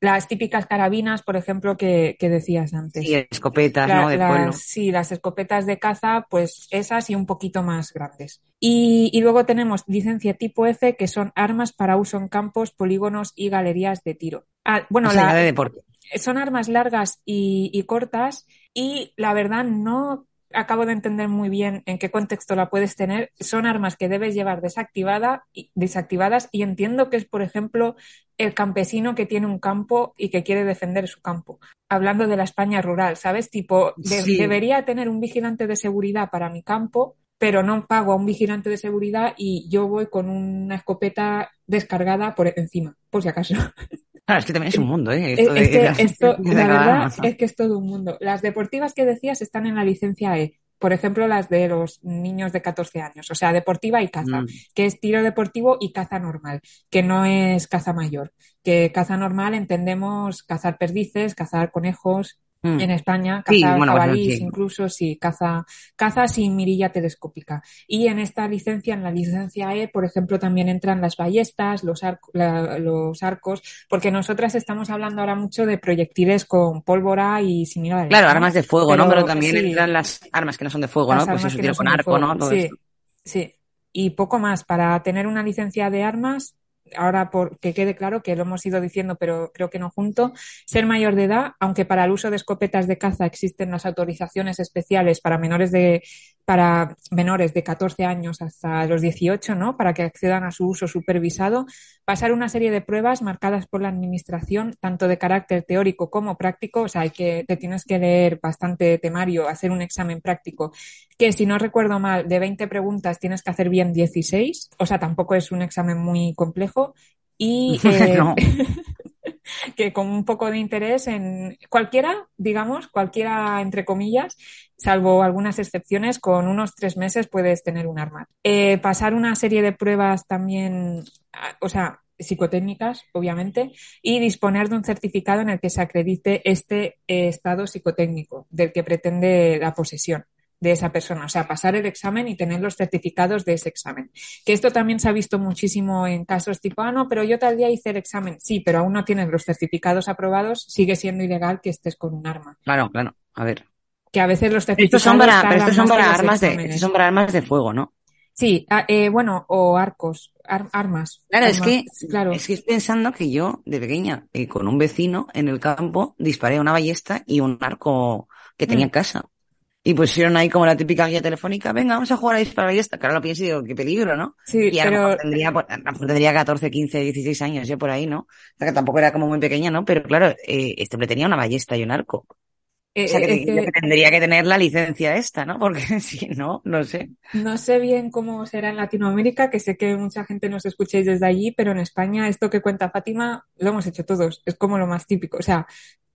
las típicas carabinas, por ejemplo, que, decías antes. Sí, escopetas, ¿no? De pueblo. Sí, las escopetas de caza, pues esas y un poquito más grandes. Y, luego tenemos licencia tipo F, que son armas para uso en campos, polígonos y galerías de tiro. Ah, bueno, la, de deporte. son armas largas y, y cortas y la verdad no acabo de entender muy bien en qué contexto la puedes tener. Son armas que debes llevar desactivada, desactivadas y entiendo que es, por ejemplo, el campesino que tiene un campo y que quiere defender su campo. Hablando de la España rural, ¿sabes? Tipo, debería tener un vigilante de seguridad para mi campo, pero no pago a un vigilante de seguridad y yo voy con una escopeta descargada por encima, por si acaso. Claro, es que también es un mundo, ¿eh? Esto la verdad es que es todo un mundo. Las deportivas que decías están en la licencia E. Por ejemplo, las de los niños de 14 años, o sea, deportiva y caza, mm. que es tiro deportivo y caza normal, que no es caza mayor. Que caza normal entendemos cazar perdices, cazar conejos, Mm. En España, caza jabalís, incluso sí, caza, caza sin mirilla telescópica. Y en esta licencia, en la licencia E, por ejemplo, también entran las ballestas, los, los arcos, porque nosotras estamos hablando ahora mucho de proyectiles con pólvora y similares. Claro, armas de fuego, ¿no? Pero también entran las armas que no son de fuego, ¿no? Pues eso tiro con arco, ¿no? sí, sí. Y poco más. Para tener una licencia de armas, ahora por que quede claro que lo hemos ido diciendo, pero creo que no junto, ser mayor de edad, aunque para el uso de escopetas de caza existen las autorizaciones especiales para menores de para menores de 14 años hasta los 18, ¿no? Para que accedan a su uso supervisado, pasar una serie de pruebas marcadas por la administración, tanto de carácter teórico como práctico, o sea, hay que, te tienes que leer bastante temario, hacer un examen práctico, que si no recuerdo mal, de 20 preguntas tienes que hacer bien 16, o sea, tampoco es un examen muy complejo. Y eh, que con un poco de interés en cualquiera, digamos, cualquiera entre comillas, salvo algunas excepciones, con unos tres meses puedes tener un arma. Eh, pasar una serie de pruebas también, o sea, psicotécnicas, obviamente, y disponer de un certificado en el que se acredite este eh, estado psicotécnico del que pretende la posesión de esa persona, o sea, pasar el examen y tener los certificados de ese examen. Que esto también se ha visto muchísimo en casos tipo, ah, no, pero yo tal día hice el examen. Sí, pero aún no tienes los certificados aprobados, sigue siendo ilegal que estés con un arma. Claro, claro. A ver. Que a veces los certificados. Estos son para, estos son para armas de, estos son para armas de fuego, ¿no? Sí, eh, bueno, o arcos, armas. Claro, es que, claro. es que estoy pensando que yo, de pequeña, eh, con un vecino en el campo, disparé una ballesta y un arco que tenía en mm. casa. Y pusieron ahí como la típica guía telefónica, venga, vamos a jugar a disparar ballesta. Claro, lo pienso y digo, qué peligro, ¿no? Sí, y a, lo mejor tendría, a lo mejor tendría 14, 15, 16 años, yo por ahí, ¿no? O sea, que tampoco era como muy pequeña, ¿no? Pero claro, eh, este hombre tenía una ballesta y un arco. Eh, o sea, que, que, tendría que tener la licencia esta, ¿no? Porque si no, no sé. No sé bien cómo será en Latinoamérica, que sé que mucha gente nos escuchéis desde allí, pero en España esto que cuenta Fátima lo hemos hecho todos. Es como lo más típico. O sea,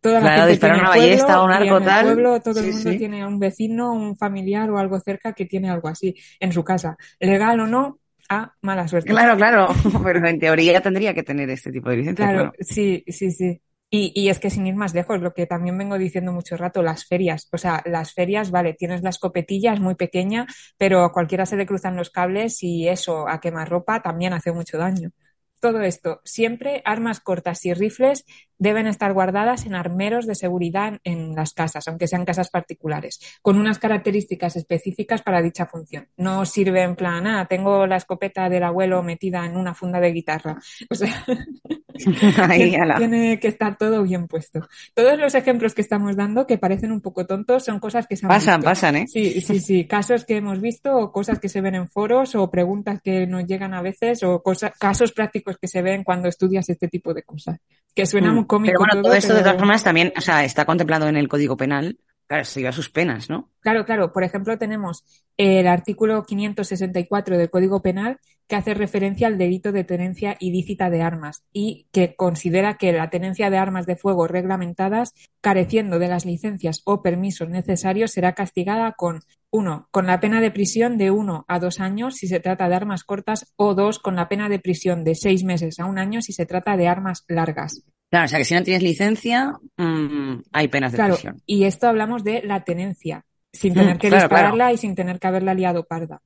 toda la gente tiene una ballesta o un arco en el pueblo todo el mundo tiene un vecino, un familiar o algo cerca que tiene algo así en su casa. Legal o no, a mala suerte. Claro, claro, pero en teoría tendría que tener este tipo de licencia. Claro, sí, sí, sí. Y, y, es que sin ir más lejos, lo que también vengo diciendo mucho rato, las ferias. O sea, las ferias, vale, tienes la escopetilla, es muy pequeña, pero a cualquiera se le cruzan los cables y eso, a quemar ropa, también hace mucho daño. Todo esto, siempre armas cortas y rifles deben estar guardadas en armeros de seguridad en las casas, aunque sean casas particulares, con unas características específicas para dicha función. No sirve en plan, ah, tengo la escopeta del abuelo metida en una funda de guitarra. O sea, tiene que estar todo bien puesto. Todos los ejemplos que estamos dando, que parecen un poco tontos, son cosas que se han Pasan, pasan, ¿eh? Sí, sí, sí. Casos que hemos visto, o cosas que se ven en foros, o preguntas que nos llegan a veces, o casos prácticos que se ven cuando estudias este tipo de cosas. Que suena mm. muy cómico. Pero bueno, todo, esto de todas formas también, o sea, está contemplado en el Código Penal. Claro, se lleva sus penas, ¿no? Claro, claro. Por ejemplo, tenemos el artículo 564 del Código Penal que hace referencia al delito de tenencia ilícita de armas y que considera que la tenencia de armas de fuego reglamentadas, careciendo de las licencias o permisos necesarios, será castigada con uno, con la pena de prisión de uno a dos años si se trata de armas cortas o dos, con la pena de prisión de seis meses a un año si se trata de armas largas. Claro, o sea que si no tienes licencia, mmm, hay penas de claro, prisión. Y esto hablamos de la tenencia, sin tener mm, que dispararla y sin tener que haberla liado parda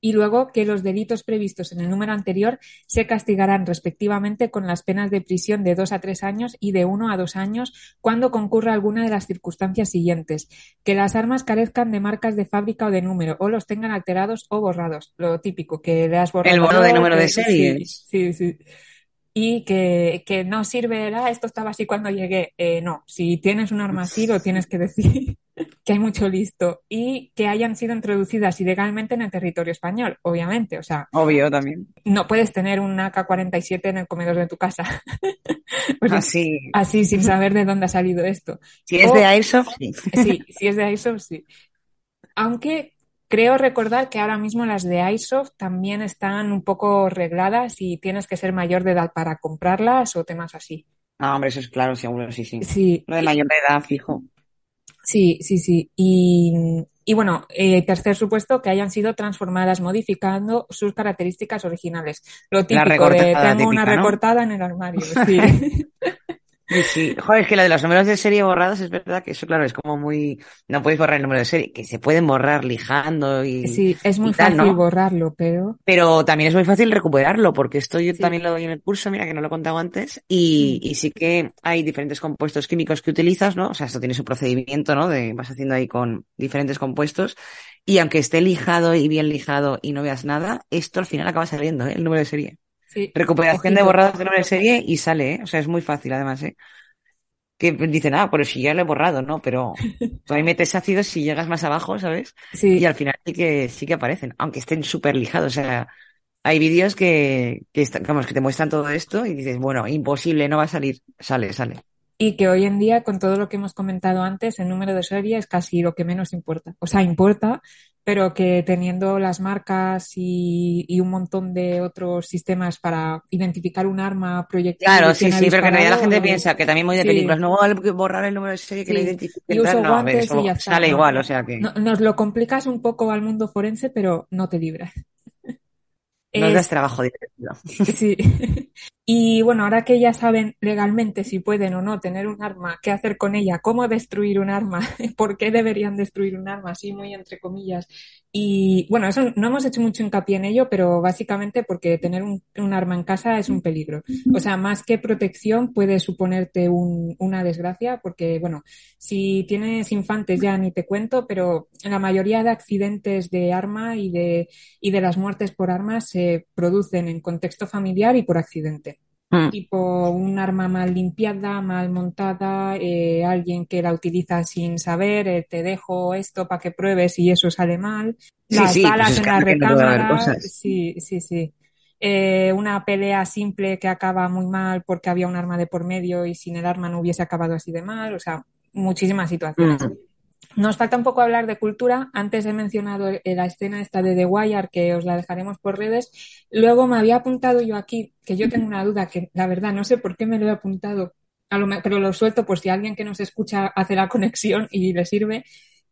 y luego que los delitos previstos en el número anterior se castigarán respectivamente con las penas de prisión de dos a tres años y de uno a dos años cuando concurra alguna de las circunstancias siguientes. Que las armas carezcan de marcas de fábrica o de número o los tengan alterados o borrados. Lo típico, que le has borrado. El borro de número de serie. Sí, sí. Y que, que no sirve, ah, esto estaba así cuando llegué. Eh, no, si tienes un arma así lo tienes que decir que hay mucho listo y que hayan sido introducidas ilegalmente en el territorio español, obviamente. O sea, obvio también. No puedes tener un AK-47 en el comedor de tu casa. así. Así, sin saber de dónde ha salido esto. Si es de Airsoft, sí. Sí, si es de Airsoft, sí. Aunque creo recordar que ahora mismo las de Airsoft también están un poco regladas y tienes que ser mayor de edad para comprarlas o temas así. Ah, hombre, eso es claro, seguro, sí, sí. Sí. Lo de mayor de edad, fijo. Sí, sí, sí. Y, y bueno, eh, tercer supuesto, que hayan sido transformadas modificando sus características originales. Lo típico de tengo una recortada en el armario. Sí. Sí, sí. Joder, es que la de los números de serie borrados es verdad que eso, claro, es como muy. No puedes borrar el número de serie, que se pueden borrar lijando y. Sí, es muy fácil borrarlo, pero. Pero también es muy fácil recuperarlo, porque esto yo también lo doy en el curso, mira que no lo he contado antes, y, mm. y sí que hay diferentes compuestos químicos que utilizas, ¿no? O sea, esto tiene su procedimiento, ¿no? De vas haciendo ahí con diferentes compuestos. Y aunque esté lijado y bien lijado y no veas nada, esto al final acaba saliendo, ¿eh? El número de serie. Recuperación de borrados de nombre de serie y sale, ¿eh? O sea, es muy fácil además, ¿eh? que dicen, ah, pero si ya lo he borrado, ¿no? Pero tú ahí metes ácidos si llegas más abajo, ¿sabes? Sí. Y al final sí que, sí que aparecen, aunque estén súper lijados. O sea, hay vídeos que, que, vamos, que te muestran todo esto y dices, bueno, imposible, no va a salir. Sale, sale. Y que hoy en día, con todo lo que hemos comentado antes, el número de serie es casi lo que menos importa. O sea, importa, pero que teniendo las marcas y, y un montón de otros sistemas para identificar un arma, proyectil. Claro, sí, sí, pero que en realidad la gente piensa que también muy de Sí. películas, no hay que borrar el número de serie que Sí. lo identifique. Y uso no, a guantes eso y ya está, sale ¿no? igual, o sea que No- nos lo complicas un poco al mundo forense, pero no te libras. Es- das trabajo divertido. Sí. Y bueno, ahora que ya saben legalmente si pueden o no tener un arma, qué hacer con ella, cómo destruir un arma, por qué deberían destruir un arma, así muy entre comillas. Y bueno, eso no hemos hecho mucho hincapié en ello, pero básicamente porque tener un, un arma en casa es un peligro. O sea, más que protección puede suponerte un- una desgracia, porque bueno, si tienes infantes ya ni te cuento, pero la mayoría de accidentes de arma y de, y de las muertes por armas se producen en contexto familiar y por accidente Mm. tipo un arma mal limpiada, mal montada, eh, alguien que la utiliza sin saber, eh, te dejo esto para que pruebes y eso sale mal, Sí, las sí, pues balas en la recámara, sí, sí, sí. Eh, una pelea simple que acaba muy mal porque había un arma de por medio y sin el arma no hubiese acabado así de mal, o sea, muchísimas situaciones. Mm. Nos falta un poco hablar de cultura. Antes he mencionado eh, la escena esta de The Wire, que os la dejaremos por redes. Luego me había apuntado yo aquí, que yo tengo una duda, que la verdad no sé por qué me lo he apuntado, a lo pero lo suelto por si alguien que nos escucha hace la conexión y le sirve.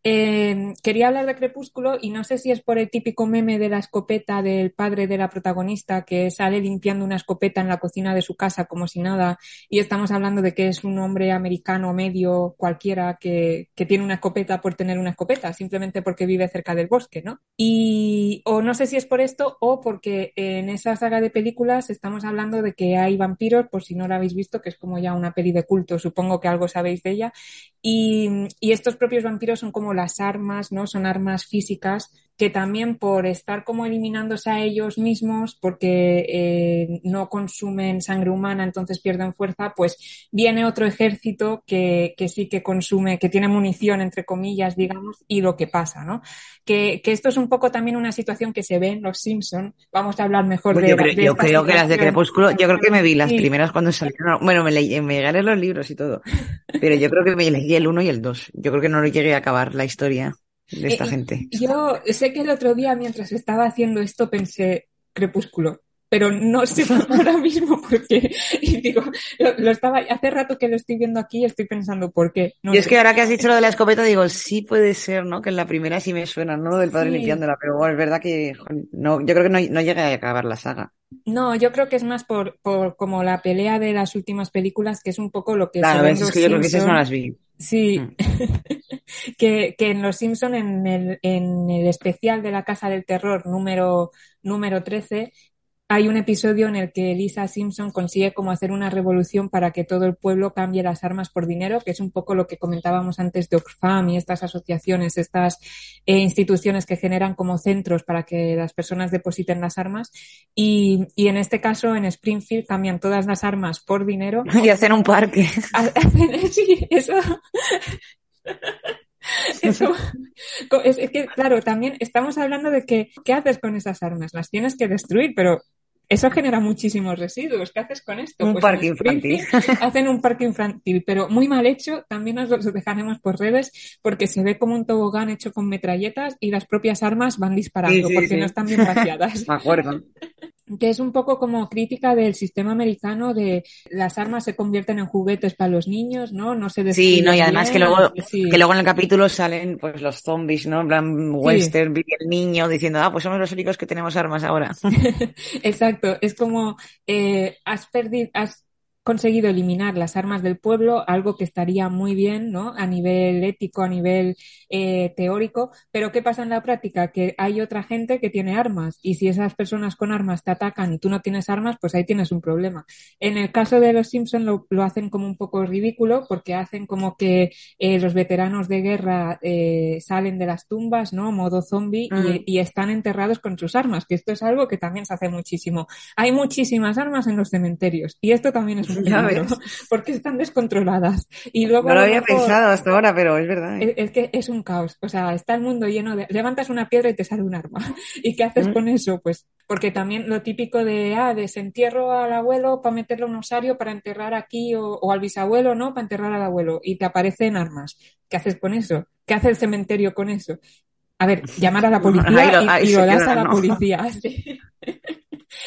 Eh, quería hablar de Crepúsculo y no sé si es por el típico meme de la escopeta del padre de la protagonista que sale limpiando una escopeta en la cocina de su casa como si nada y estamos hablando de que es un hombre americano medio cualquiera que, que tiene una escopeta por tener una escopeta, simplemente porque vive cerca del bosque, ¿no? Y o no sé si es por esto o porque en esa saga de películas estamos hablando de que hay vampiros, por si no la habéis visto, que es como ya una peli de culto, supongo que algo sabéis de ella, y, y estos propios vampiros son como las armas, ¿no? Son armas físicas que también por estar como eliminándose a ellos mismos, porque eh, no consumen sangre humana, entonces pierden fuerza, pues viene otro ejército que, que sí que consume, que tiene munición, entre comillas, digamos, y lo que pasa, ¿no? Que, que esto es un poco también una situación que se ve en Los Simpson. Vamos a hablar mejor Pues de yo creo, de yo creo que las de. Crepúsculo, yo creo que me vi las Sí. primeras cuando salieron. Bueno, me leí, me leer los libros y todo. Pero yo creo que me leí el uno y el dos. Yo creo que no lo llegué a acabar la historia de esta Eh, gente. Yo sé que el otro día, mientras estaba haciendo esto, pensé Crepúsculo, pero no sé ahora mismo por qué. Y digo, lo, lo estaba, hace rato que lo estoy viendo aquí y estoy pensando por qué. No Y es que ahora que has dicho lo de la escopeta, digo, sí puede ser, ¿no? Que en la primera sí me suena, ¿no? Lo del padre Sí. limpiándola, pero bueno, es verdad que no, yo creo que no, no llegué a acabar la saga. No, yo creo que es más por, por como la pelea de las últimas películas, que es un poco lo que Claro, es que yo creo que esas no las vi. Sí, Mm. que, que en Los Simpson, en el, en el especial de la Casa del Terror número, número 13, hay un episodio en el que Lisa Simpson consigue como hacer una revolución para que todo el pueblo cambie las armas por dinero, que es un poco lo que comentábamos antes de Oxfam y estas asociaciones, estas eh, instituciones que generan como centros para que las personas depositen las armas. Y, y en este caso, en Springfield, cambian todas las armas por dinero. Y hacen un parque. Sí, eso. Eso, es que, claro, también estamos hablando de que, ¿qué haces con esas armas? Las tienes que destruir, pero eso genera muchísimos residuos. ¿Qué haces con esto? Un Pues parque infantil. Hacen un parque infantil, pero muy mal hecho. También nos lo dejaremos por redes porque se ve como un tobogán hecho con metralletas y las propias armas van disparando Sí, sí, porque sí. no están bien vaciadas. Me acuerdo. que es un poco como crítica del sistema americano de las armas se convierten en juguetes para los niños, ¿no? No se Sí, no, y además que luego, sí. que luego en el capítulo salen pues los zombies, ¿no? En plan western, vive el niño diciendo, ah, pues somos los únicos que tenemos armas ahora. Exacto, es como eh, has perdido, has conseguido eliminar las armas del pueblo, algo que estaría muy bien, ¿no? A nivel ético, a nivel eh, teórico, pero ¿qué pasa en la práctica? Que hay otra gente que tiene armas y si esas personas con armas te atacan y tú no tienes armas, pues ahí tienes un problema. En el caso de los Simpson lo, lo hacen como un poco ridículo porque hacen como que eh, los veteranos de guerra eh, salen de las tumbas, ¿no? Modo zombie Mm. y, y están enterrados con sus armas, que esto es algo que también se hace muchísimo. Hay muchísimas armas en los cementerios y esto también es un porque están descontroladas. Y luego, no lo había pensado hasta ahora, pero es verdad. ¿eh? Es, que es un caos. O sea, está el mundo lleno de. Levantas una piedra y te sale un arma. ¿Y qué haces mm. con eso? Pues porque también lo típico de, ah, desentierro al abuelo para meterle un osario para enterrar aquí o, al bisabuelo, ¿no? Para enterrar al abuelo y te aparecen armas. ¿Qué haces con eso? ¿Qué hace el cementerio con eso? A ver, llamar a la policía y, lo das a la policía.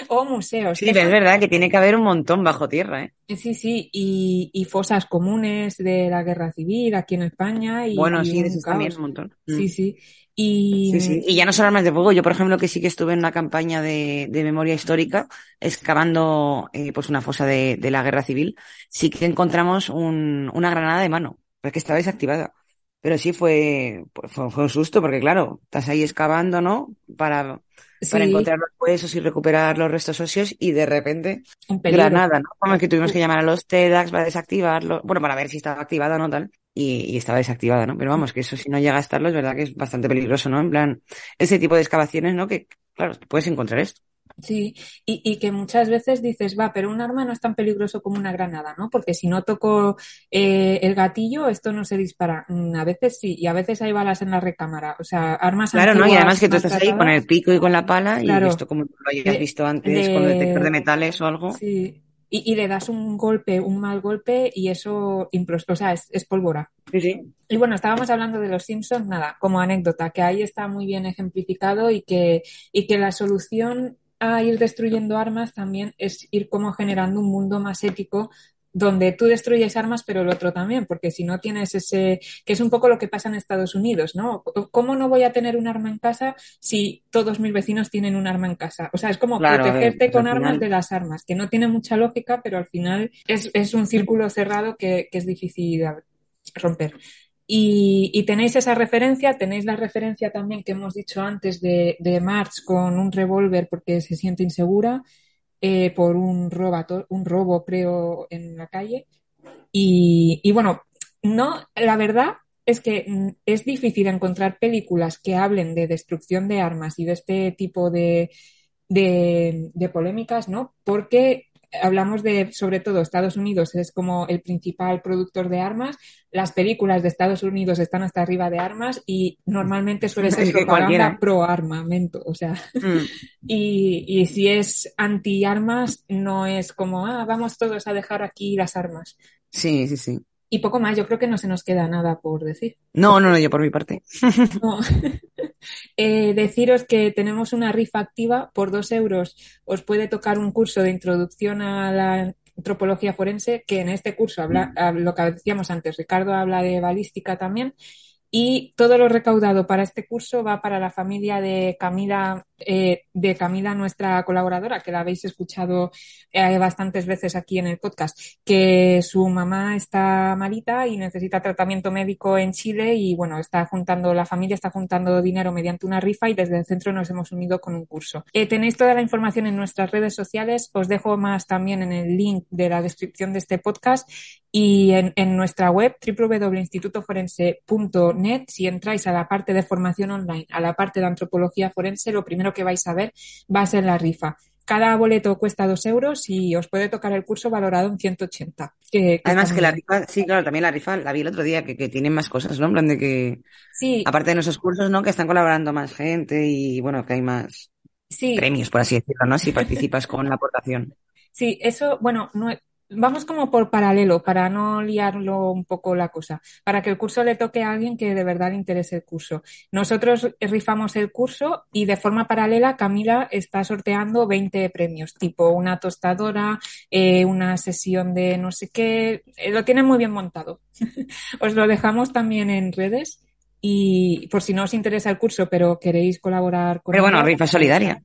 O museos. Sí, es verdad que tiene que haber un montón bajo tierra, ¿eh? Sí, sí, y, fosas comunes de la guerra civil aquí en España. Y, bueno, sí, de también un montón. Sí, mm. sí. Y... y ya no son armas de fuego. Yo, por ejemplo, que sí que estuve en una campaña de, memoria histórica, excavando eh, pues una fosa de, la guerra civil, sí que encontramos una granada de mano, porque estaba desactivada. Pero sí fue, fue, un susto, porque claro, estás ahí excavando, ¿no? Para, para encontrar los huesos y recuperar los restos óseos y de repente, granada, ¿no? Como que tuvimos que llamar a los TEDx para desactivarlo, bueno, para ver si estaba activada o no, tal y, estaba desactivada, ¿no? Pero vamos, que eso si no llega a estarlo es verdad que es bastante peligroso, ¿no? En plan, ese tipo de excavaciones, ¿no? Que, claro, puedes encontrar esto. Sí, y, y, que muchas veces dices, va, pero un arma no es tan peligroso como una granada, ¿no? Porque si no toco eh, el gatillo, esto no se dispara. Mm, a veces sí, y a veces hay balas en la recámara. O sea, armas Claro, ¿no? Y además que tú estás ahí con el pico y con la pala, y esto como lo hayas visto antes con el detector de metales o algo. Sí, y, le das un golpe, un mal golpe y eso o sea, es, pólvora. Sí, sí. Y bueno, estábamos hablando de los Simpsons, nada, como anécdota, que ahí está muy bien ejemplificado y que, y que la solución a ir destruyendo armas también es ir como generando un mundo más ético donde tú destruyes armas, pero el otro también, porque si no tienes ese, que es un poco lo que pasa en Estados Unidos, ¿no? ¿Cómo no voy a tener un arma en casa si todos mis vecinos tienen un arma en casa? O sea, es como protegerte pues con armas de las armas, que no tiene mucha lógica, pero al final es, un círculo cerrado que, es difícil romper. Y, tenéis esa referencia, tenéis la referencia también que hemos dicho antes de, de March con un revólver porque se siente insegura eh, por un, un robo, creo, en la calle. Y, bueno, no, la verdad es que mm, es difícil encontrar películas que hablen de destrucción de armas y de este tipo de, de, de polémicas, ¿no? Porque hablamos de, sobre todo, Estados Unidos es como el principal productor de armas. Las películas de Estados Unidos están hasta arriba de armas y normalmente suele ser propaganda pro armamento. O sea, mm. y, y, si es anti armas, no es como, ah, vamos todos a dejar aquí las armas. Sí, sí, sí. Y poco más, yo creo que no se nos queda nada por decir. No, no, no, yo por mi parte. Eh, deciros que tenemos una rifa activa por dos euros. Os puede tocar un curso de introducción a la antropología forense, que en este curso habla, lo que decíamos antes, Ricardo habla de balística también. Y todo lo recaudado para este curso va para la familia de Camila, eh, de Camila, nuestra colaboradora, que la habéis escuchado eh, bastantes veces aquí en el podcast, que su mamá está malita y necesita tratamiento médico en Chile y bueno, está juntando, la familia está juntando dinero mediante una rifa y desde el centro nos hemos unido con un curso. Eh, tenéis toda la información en nuestras redes sociales, os dejo más también en el link de la descripción de este podcast y en, en nuestra web www.institutoforense.net, si entráis a la parte de formación online, a la parte de antropología forense, lo primero que vais a ver va a ser la rifa. Cada boleto cuesta dos euros y os puede tocar el curso valorado en 180. Que, Además que la rifa, sí, claro, también la rifa la vi el otro día, que, que tienen más cosas, ¿no? En plan de que, sí. aparte de nuestros cursos, ¿no? Que están colaborando más gente y, bueno, que hay más premios, por así decirlo, ¿no? Si participas con la aportación. Sí, eso, bueno, no, vamos como por paralelo para no liarlo un poco la cosa, para que el curso le toque a alguien que de verdad le interese el curso. Nosotros rifamos el curso y de forma paralela Camila está sorteando 20 premios, tipo una tostadora, eh, una sesión de no sé qué, eh, lo tiene muy bien montado. os lo dejamos también en redes y por si no os interesa el curso pero queréis colaborar con... Pero bueno, rifa solidaria.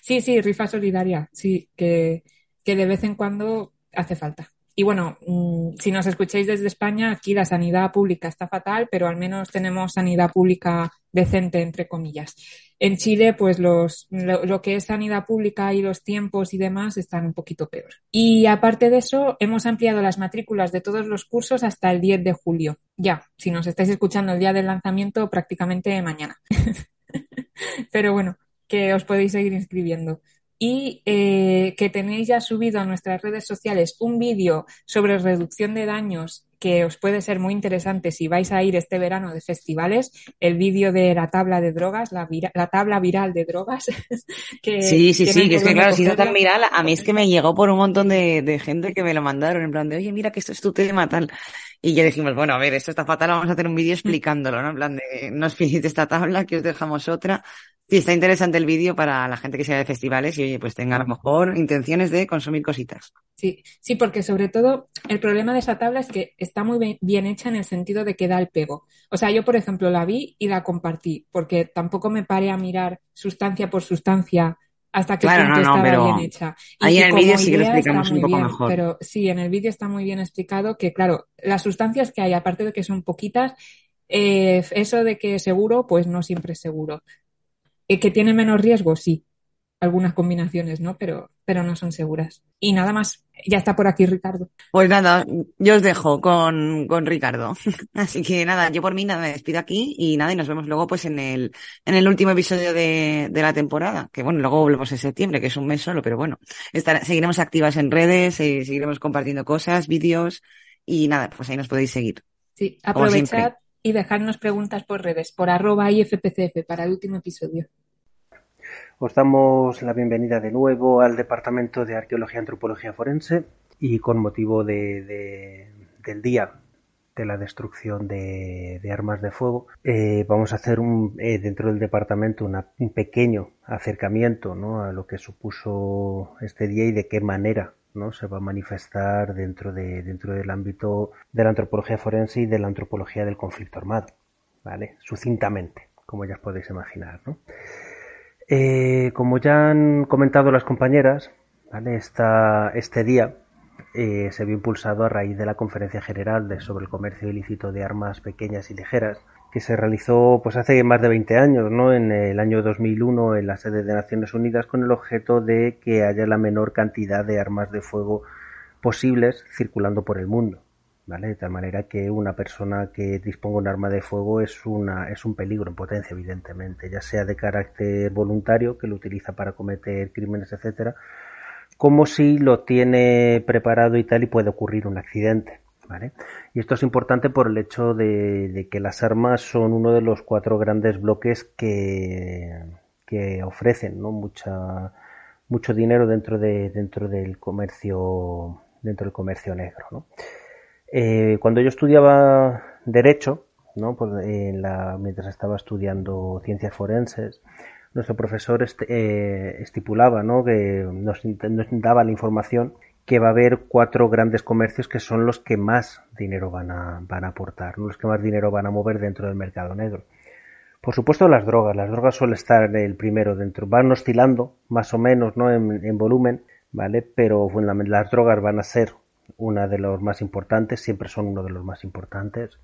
Sí, sí, rifa solidaria, sí, que, que de vez en cuando hace falta. Y bueno, mm, si nos escucháis desde España, aquí la sanidad pública está fatal, pero al menos tenemos sanidad pública decente, entre comillas. En Chile, pues los, lo, que es sanidad pública y los tiempos y demás están un poquito peor. Y aparte de eso, hemos ampliado las matrículas de todos los cursos hasta el 10 de julio. Ya, si nos estáis escuchando el día del lanzamiento, prácticamente mañana. pero bueno, que os podéis seguir inscribiendo. Y eh, que tenéis ya subido a nuestras redes sociales un vídeo sobre reducción de daños que os puede ser muy interesante si vais a ir este verano de festivales, el vídeo de la tabla de drogas, la, la tabla viral de drogas. que sí, sí, sí, que es que claro, ha sido tan viral, a mí es que me llegó por un montón de, de, gente que me lo mandaron, en plan de, oye, mira que esto es tu tema, tal. Y ya dijimos, bueno, a ver, esto está fatal, vamos a hacer un vídeo explicándolo, ¿no? En plan de, no os fijéis esta tabla, que os dejamos otra. Sí, está interesante el vídeo para la gente que sea de festivales y oye, pues tenga a lo mejor intenciones de consumir cositas. Sí, sí, porque sobre todo el problema de esa tabla es que está muy bien hecha en el sentido de que da el pego. O sea, yo por ejemplo la vi y la compartí, porque tampoco me paré a mirar sustancia por sustancia hasta que claro, estaba bien hecha. Y ahí en el vídeo sí que lo explicamos un poco mejor. Pero sí, en el vídeo está muy bien explicado que, claro, las sustancias que hay, aparte de que son poquitas, eh, eso de que seguro, pues no siempre es seguro. Eh, ¿Que tiene menos riesgo? Sí. Algunas combinaciones, ¿no? Pero, pero no son seguras. Y nada más. Ya está por aquí Ricardo. Pues nada, yo os dejo con, con Ricardo. Así que nada, yo por mí nada, me despido aquí y nada, y nos vemos luego pues en el, en el último episodio de, de la temporada. Que bueno, luego volvemos en septiembre, que es un mes solo, pero bueno, estar, seguiremos activas en redes, eh, seguiremos compartiendo cosas, vídeos y nada, pues ahí nos podéis seguir. Sí, aprovechad y dejarnos preguntas por redes, por arroba IFPCF para el último episodio. Os damos la bienvenida de nuevo al Departamento de Arqueología y Antropología Forense y con motivo de, del día de la destrucción de, armas de fuego, eh, vamos a hacer un, eh, dentro del departamento un pequeño acercamiento a lo que supuso este día y de qué manera se va a manifestar dentro, de, dentro del ámbito de la antropología forense y de la antropología del conflicto armado. Sucintamente, como ya os podéis imaginar. Eh, como ya han comentado las compañeras, este día eh, se vio impulsado a raíz de la Conferencia General de, sobre el Comercio Ilícito de Armas Pequeñas y Ligeras, que se realizó pues hace más de 20 años, ¿no? en el año 2001 en la sede de Naciones Unidas con el objeto de que haya la menor cantidad de armas de fuego posibles circulando por el mundo. ¿Vale? De tal manera que una persona que disponga un arma de fuego es, una, es un peligro en potencia, evidentemente, ya sea de carácter voluntario, que lo utiliza para cometer crímenes, etcétera, como si lo tiene preparado y tal y puede ocurrir un accidente. Y esto es importante por el hecho de, que las armas son uno de los cuatro grandes bloques que, que ofrecen ¿no? Mucha, mucho dinero dentro, de, dentro del comercio dentro del comercio negro. Eh, cuando yo estudiaba derecho, ¿no? Pues, mientras estaba estudiando ciencias forenses, nuestro profesor eh, estipulaba ¿no? que nos, daba la información que va a haber cuatro grandes comercios que son los que más dinero van a, van a aportar, los que más dinero van a mover dentro del mercado negro. Por supuesto las drogas, las drogas suelen estar el primero dentro, van oscilando más o menos ¿no? en, volumen, ¿vale? Pero las drogas van a ser una de los más importantes, siempre son uno de los más importantes.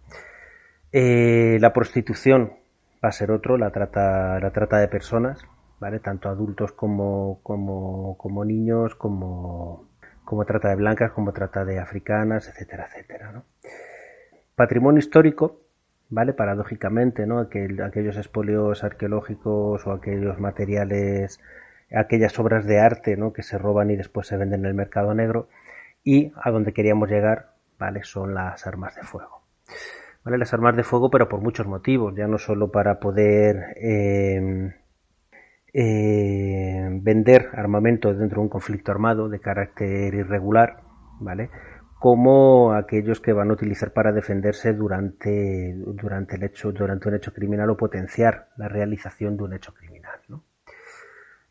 Eh, la prostitución va a ser otro, la trata, la trata de personas, ¿vale? Tanto adultos como, como, como niños, como, como trata de blancas, como trata de africanas, etcétera, etcétera. Patrimonio histórico, ¿vale? Paradójicamente, ¿no? aquellos espolios arqueológicos o aquellos materiales, aquellas obras de arte, ¿no? Que se roban y después se venden en el mercado negro. Y a donde queríamos llegar, ¿vale? Son las armas de fuego. ¿Vale? Las armas de fuego, pero por muchos motivos, ya no solo para poder eh, eh, vender armamento dentro de un conflicto armado de carácter irregular, ¿vale? como aquellos que van a utilizar para defenderse durante, durante, el hecho, durante un hecho criminal o potenciar la realización de un hecho criminal.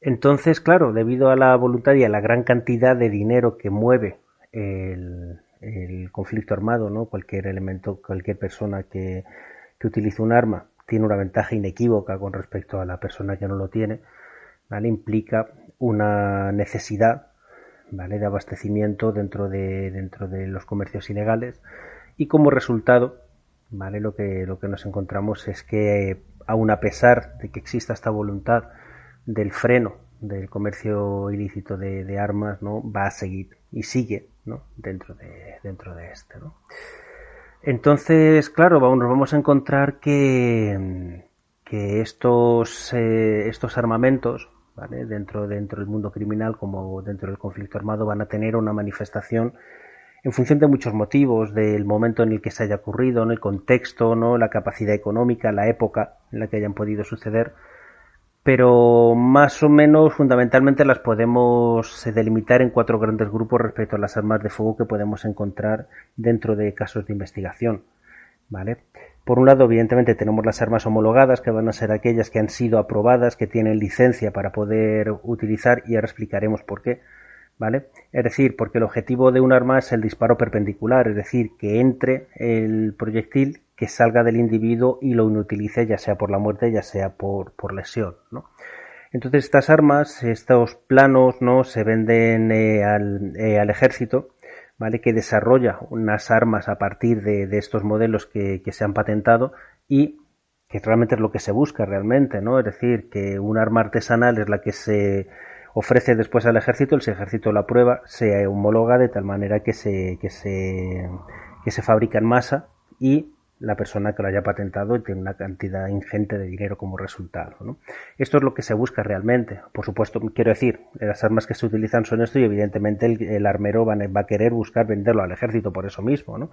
Entonces, claro, debido a la voluntad y a la gran cantidad de dinero que mueve el, conflicto armado, ¿no? cualquier elemento, cualquier persona que, que utilice un arma tiene una ventaja inequívoca con respecto a la persona que no lo tiene, ¿vale? Implica una necesidad, ¿vale? De abastecimiento dentro de, dentro de los comercios ilegales y como resultado, ¿vale? Lo que, lo que nos encontramos es que aun a pesar de que exista esta voluntad del freno del comercio ilícito de, armas, ¿no? Va a seguir y sigue, ¿no? Dentro de, dentro de este, ¿no? Entonces, claro, vamos, nos vamos a encontrar que, que estos, eh, estos armamentos. Dentro, dentro del mundo criminal como dentro del conflicto armado van a tener una manifestación en función de muchos motivos, del momento en el que se haya ocurrido, ¿no? el contexto, ¿no? la capacidad económica, la época en la que hayan podido suceder, pero más o menos fundamentalmente las podemos delimitar en cuatro grandes grupos respecto a las armas de fuego que podemos encontrar dentro de casos de investigación. ¿Vale? Por un lado, evidentemente, tenemos las armas homologadas, que van a ser aquellas que han sido aprobadas, que tienen licencia para poder utilizar, y ahora explicaremos por qué. ¿Vale? Es decir, porque el objetivo de un arma es el disparo perpendicular, es decir, que entre el proyectil, que salga del individuo y lo inutilice, ya sea por la muerte, ya sea por, por lesión, ¿no? Entonces estas armas, estos planos, ¿no? Se venden eh, al, eh, al, ejército, ¿vale? Que desarrolla unas armas a partir de, de estos modelos que, que, se han patentado y que realmente es lo que se busca realmente, ¿no? Es decir, que un arma artesanal es la que se ofrece después al ejército, el ejército la prueba, se homologa de tal manera que se, que se, que se fabrica en masa y la persona que lo haya patentado tiene una cantidad ingente de dinero como resultado. ¿no? Esto es lo que se busca realmente. Por supuesto, quiero decir, las armas que se utilizan son esto y evidentemente el, armero va, a querer buscar venderlo al ejército por eso mismo. ¿no?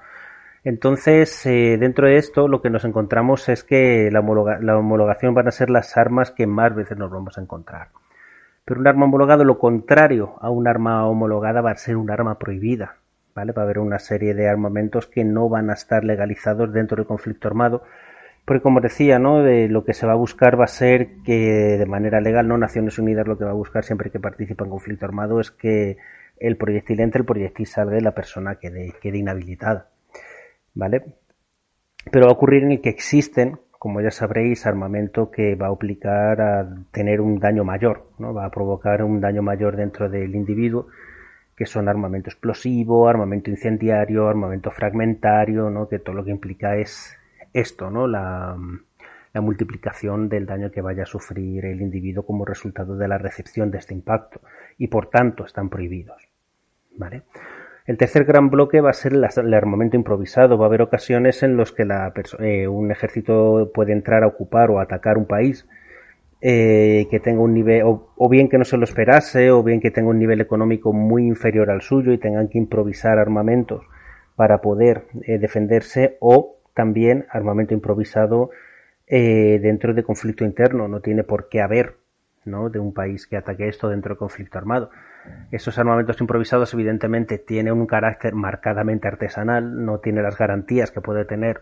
Entonces, eh, dentro de esto, lo que nos encontramos es que la, la homologación van a ser las armas que más veces nos vamos a encontrar. Pero un arma homologada, lo contrario a un arma homologada, va a ser un arma prohibida. ¿Vale? Va a haber una serie de armamentos que no van a estar legalizados dentro del conflicto armado. Porque como decía, ¿no? De lo que se va a buscar va a ser que de manera legal, no Naciones Unidas lo que va a buscar siempre que participa en conflicto armado es que el proyectil entre, el proyectil salga y la persona quede, quede inhabilitada. ¿Vale? Pero va a ocurrir en el que existen como ya sabréis, armamento que va a obligar a tener un daño mayor, ¿no? Va a provocar un daño mayor dentro del individuo, que son armamento explosivo, armamento incendiario, armamento fragmentario, ¿no? Que todo lo que implica es esto, ¿no? La, la multiplicación del daño que vaya a sufrir el individuo como resultado de la recepción de este impacto y por tanto están prohibidos. ¿Vale? El tercer gran bloque va a ser el armamento improvisado. Va a haber ocasiones en las que eh, un ejército puede entrar a ocupar o atacar un país eh, que tenga un nivel, o, bien que no se lo esperase, o bien que tenga un nivel económico muy inferior al suyo y tengan que improvisar armamentos para poder eh, defenderse, o también armamento improvisado dentro de conflicto interno. No tiene por qué haber ¿no? de un país que ataque esto dentro de conflicto armado. Esos armamentos improvisados evidentemente tienen un carácter marcadamente artesanal, no tiene las garantías que puede tener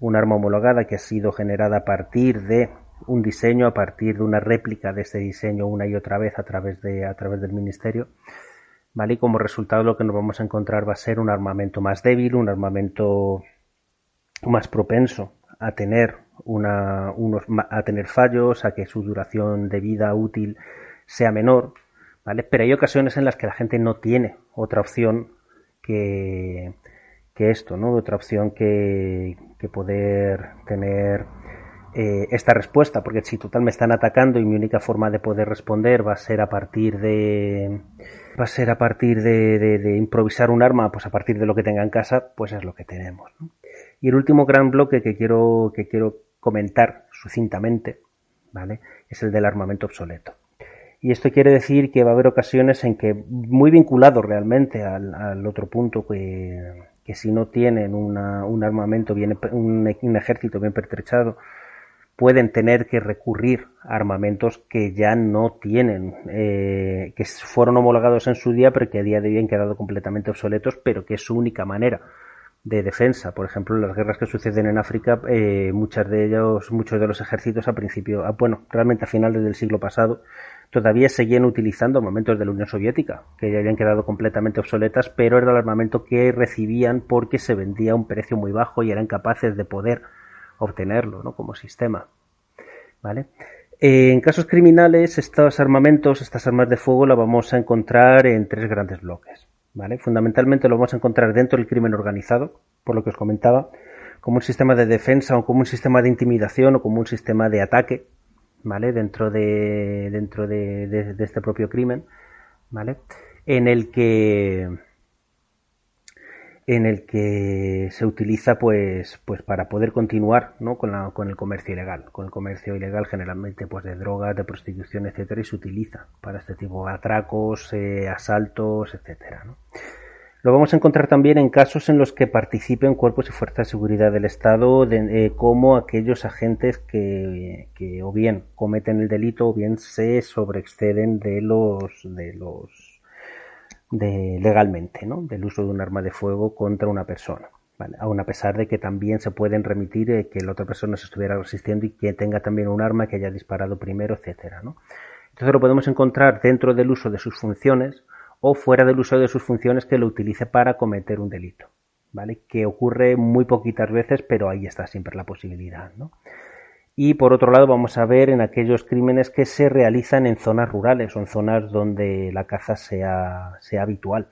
un arma homologada que ha sido generada a partir de un diseño, a partir de una réplica de ese diseño una y otra vez a través, de, a través del ministerio. ¿Vale? Y como resultado lo que nos vamos a encontrar va a ser un armamento más débil, un armamento más propenso a tener una, unos, a tener fallos, a que su duración de vida útil sea menor, pero hay ocasiones en las que la gente no tiene otra opción que, que esto, ¿no? Otra opción que, que poder tener eh, esta respuesta, porque si total me están atacando y mi única forma de poder responder va a ser a partir de va a ser a partir de, de, improvisar un arma, pues a partir de lo que tenga en casa, pues es lo que tenemos. Y el último gran bloque que quiero que quiero comentar sucintamente, ¿vale? Es el del armamento obsoleto. Y esto quiere decir que va a haber ocasiones en que, muy vinculado realmente al, otro punto, que, que, si no tienen un armamento bien, un, ejército bien pertrechado, pueden tener que recurrir a armamentos que ya no tienen, eh, que fueron homologados en su día, pero que a día de hoy han quedado completamente obsoletos, pero que es su única manera de defensa. Por ejemplo, las guerras que suceden en África, eh, muchas de ellos, muchos de los ejércitos a principio, bueno, realmente a finales del siglo pasado, todavía seguían utilizando armamentos de la Unión Soviética, que ya habían quedado completamente obsoletas, pero era el armamento que recibían porque se vendía a un precio muy bajo y eran capaces de poder obtenerlo ¿no? como sistema. ¿Vale? Eh, en casos criminales, estos armamentos, estas armas de fuego, las vamos a encontrar en tres grandes bloques. ¿vale? Fundamentalmente lo vamos a encontrar dentro del crimen organizado, por lo que os comentaba, como un sistema de defensa o como un sistema de intimidación o como un sistema de ataque ¿vale? Dentro de, dentro de, este propio crimen, ¿vale? En el que en el que se utiliza pues, pues para poder continuar ¿no? con, la, con el comercio ilegal. Con el comercio ilegal generalmente pues de drogas, de prostitución, etcétera, y se utiliza para este tipo de atracos, eh, asaltos, etcétera. ¿no? Lo vamos a encontrar también en casos en los que participen cuerpos y fuerzas de seguridad del Estado, eh, como aquellos agentes que, que, o bien cometen el delito o bien se sobreexceden de los de los de, legalmente, ¿no? del uso de un arma de fuego contra una persona. ¿vale? Aún a pesar de que también se pueden remitir que la otra persona se estuviera resistiendo y que tenga también un arma que haya disparado primero, etcétera, ¿no? Entonces lo podemos encontrar dentro del uso de sus funciones o fuera del uso de sus funciones que lo utilice para cometer un delito, ¿vale? Que ocurre muy poquitas veces, pero ahí está siempre la posibilidad, ¿no? Y por otro lado vamos a ver en aquellos crímenes que se realizan en zonas rurales o en zonas donde la caza sea, sea habitual.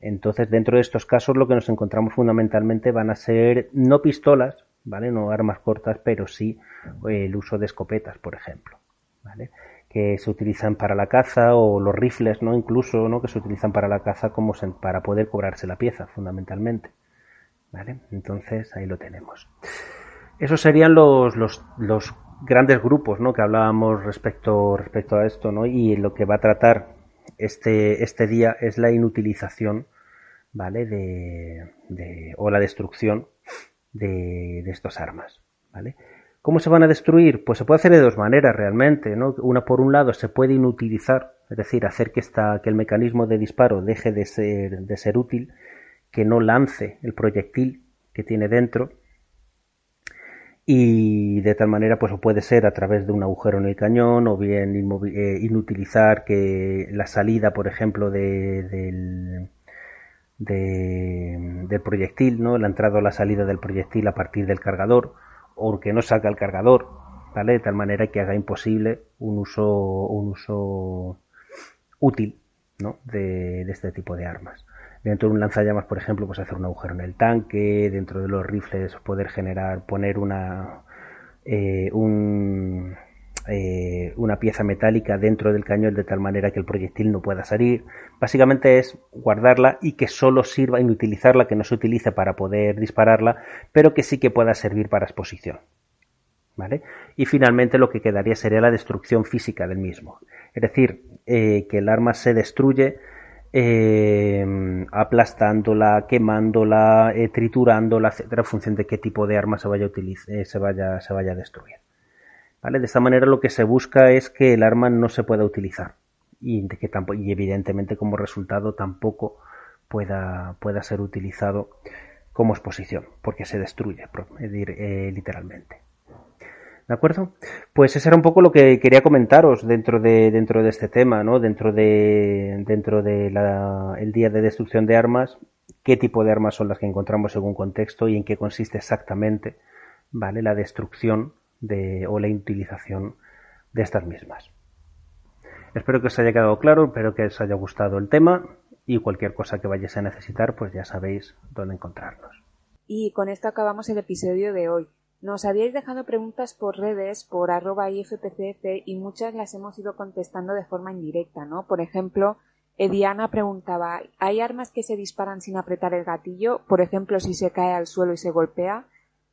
Entonces, dentro de estos casos lo que nos encontramos fundamentalmente van a ser no pistolas, ¿vale? No armas cortas, pero sí el uso de escopetas, por ejemplo, ¿vale? Que se utilizan para la caza o los rifles, ¿no? Incluso, ¿no? Que se utilizan para la caza como para poder cobrarse la pieza, fundamentalmente, ¿vale? Entonces, ahí lo tenemos. Esos serían los, los, los grandes grupos ¿no? que hablábamos respecto, respecto a esto, ¿no? Y lo que va a tratar este, este día es la inutilización, ¿vale? De, de o la destrucción de, de estas armas, ¿vale? ¿Cómo se van a destruir? Pues se puede hacer de dos maneras realmente, ¿no? Una por un lado se puede inutilizar, es decir, hacer que esta, que el mecanismo de disparo deje de ser, de ser útil, que no lance el proyectil que tiene dentro, y de tal manera pues puede ser a través de un agujero en el cañón o bien eh, inutilizar que la salida por ejemplo de, del, del proyectil no la entrada o la salida del proyectil a partir del cargador o que no salga el cargador vale de tal manera que haga imposible un uso un uso útil ¿no? de este tipo de armas dentro de un lanzallamas, por ejemplo, pues hacer un agujero en el tanque, dentro de los rifles poder generar, poner una, eh, un, eh, una pieza metálica dentro del cañón de tal manera que el proyectil no pueda salir. Básicamente es guardarla y que solo sirva, inutilizarla, que no se utilice para poder dispararla, pero que sí que pueda servir para exposición. ¿Vale? Y finalmente lo que quedaría sería la destrucción física del mismo. Es decir, eh, que el arma se destruye eh, aplastándola, quemándola, eh, triturándola, etcétera, en función de qué tipo de arma se vaya a eh, se vaya, se vaya a destruir. ¿Vale? De esta manera lo que se busca es que el arma no se pueda utilizar y, que tampoco, y evidentemente como resultado tampoco pueda, pueda ser utilizado como exposición, porque se destruye eh, literalmente. ¿De acuerdo? Pues eso era un poco lo que quería comentaros dentro de, dentro de este tema, ¿no? Dentro de, dentro de el día de destrucción de armas, qué tipo de armas son las que encontramos según contexto y en qué consiste exactamente, ¿vale? La destrucción de, o la utilización de estas mismas. Espero que os haya quedado claro, espero que os haya gustado el tema y cualquier cosa que vayáis a necesitar, pues ya sabéis dónde encontrarnos. Y con esto acabamos el episodio de hoy. Nos habíais dejado preguntas por redes, por arroba IFPCF, y muchas las hemos ido contestando de forma indirecta, ¿no? Por ejemplo, Ediana preguntaba, ¿hay armas que se disparan sin apretar el gatillo? Por ejemplo, si se cae al suelo y se golpea.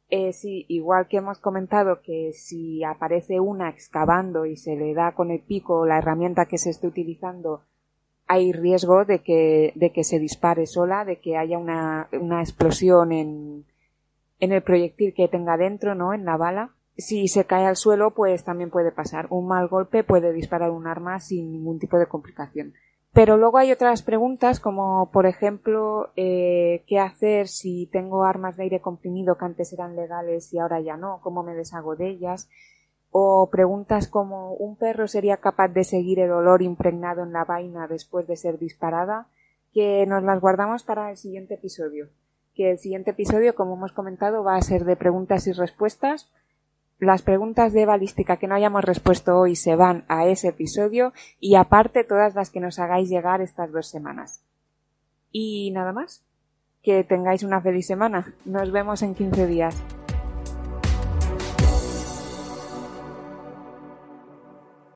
Eh, sí, igual que hemos comentado que si aparece una excavando y se le da con el pico la herramienta que se esté utilizando, hay riesgo de que, de que se dispare sola, de que haya una, una explosión en, en el proyectil que tenga dentro, ¿no? En la bala. Si se cae al suelo, pues también puede pasar. Un mal golpe puede disparar un arma sin ningún tipo de complicación. Pero luego hay otras preguntas como, por ejemplo, eh, ¿qué hacer si tengo armas de aire comprimido que antes eran legales y ahora ya no? ¿Cómo me deshago de ellas? O preguntas como, ¿un perro sería capaz de seguir el olor impregnado en la vaina después de ser disparada? Que nos las guardamos para el siguiente episodio que el siguiente episodio, como hemos comentado, va a ser de preguntas y respuestas. Las preguntas de balística que no hayamos respuesto hoy se van a ese episodio y aparte todas las que nos hagáis llegar estas dos semanas. Y nada más. Que tengáis una feliz semana. Nos vemos en 15 días.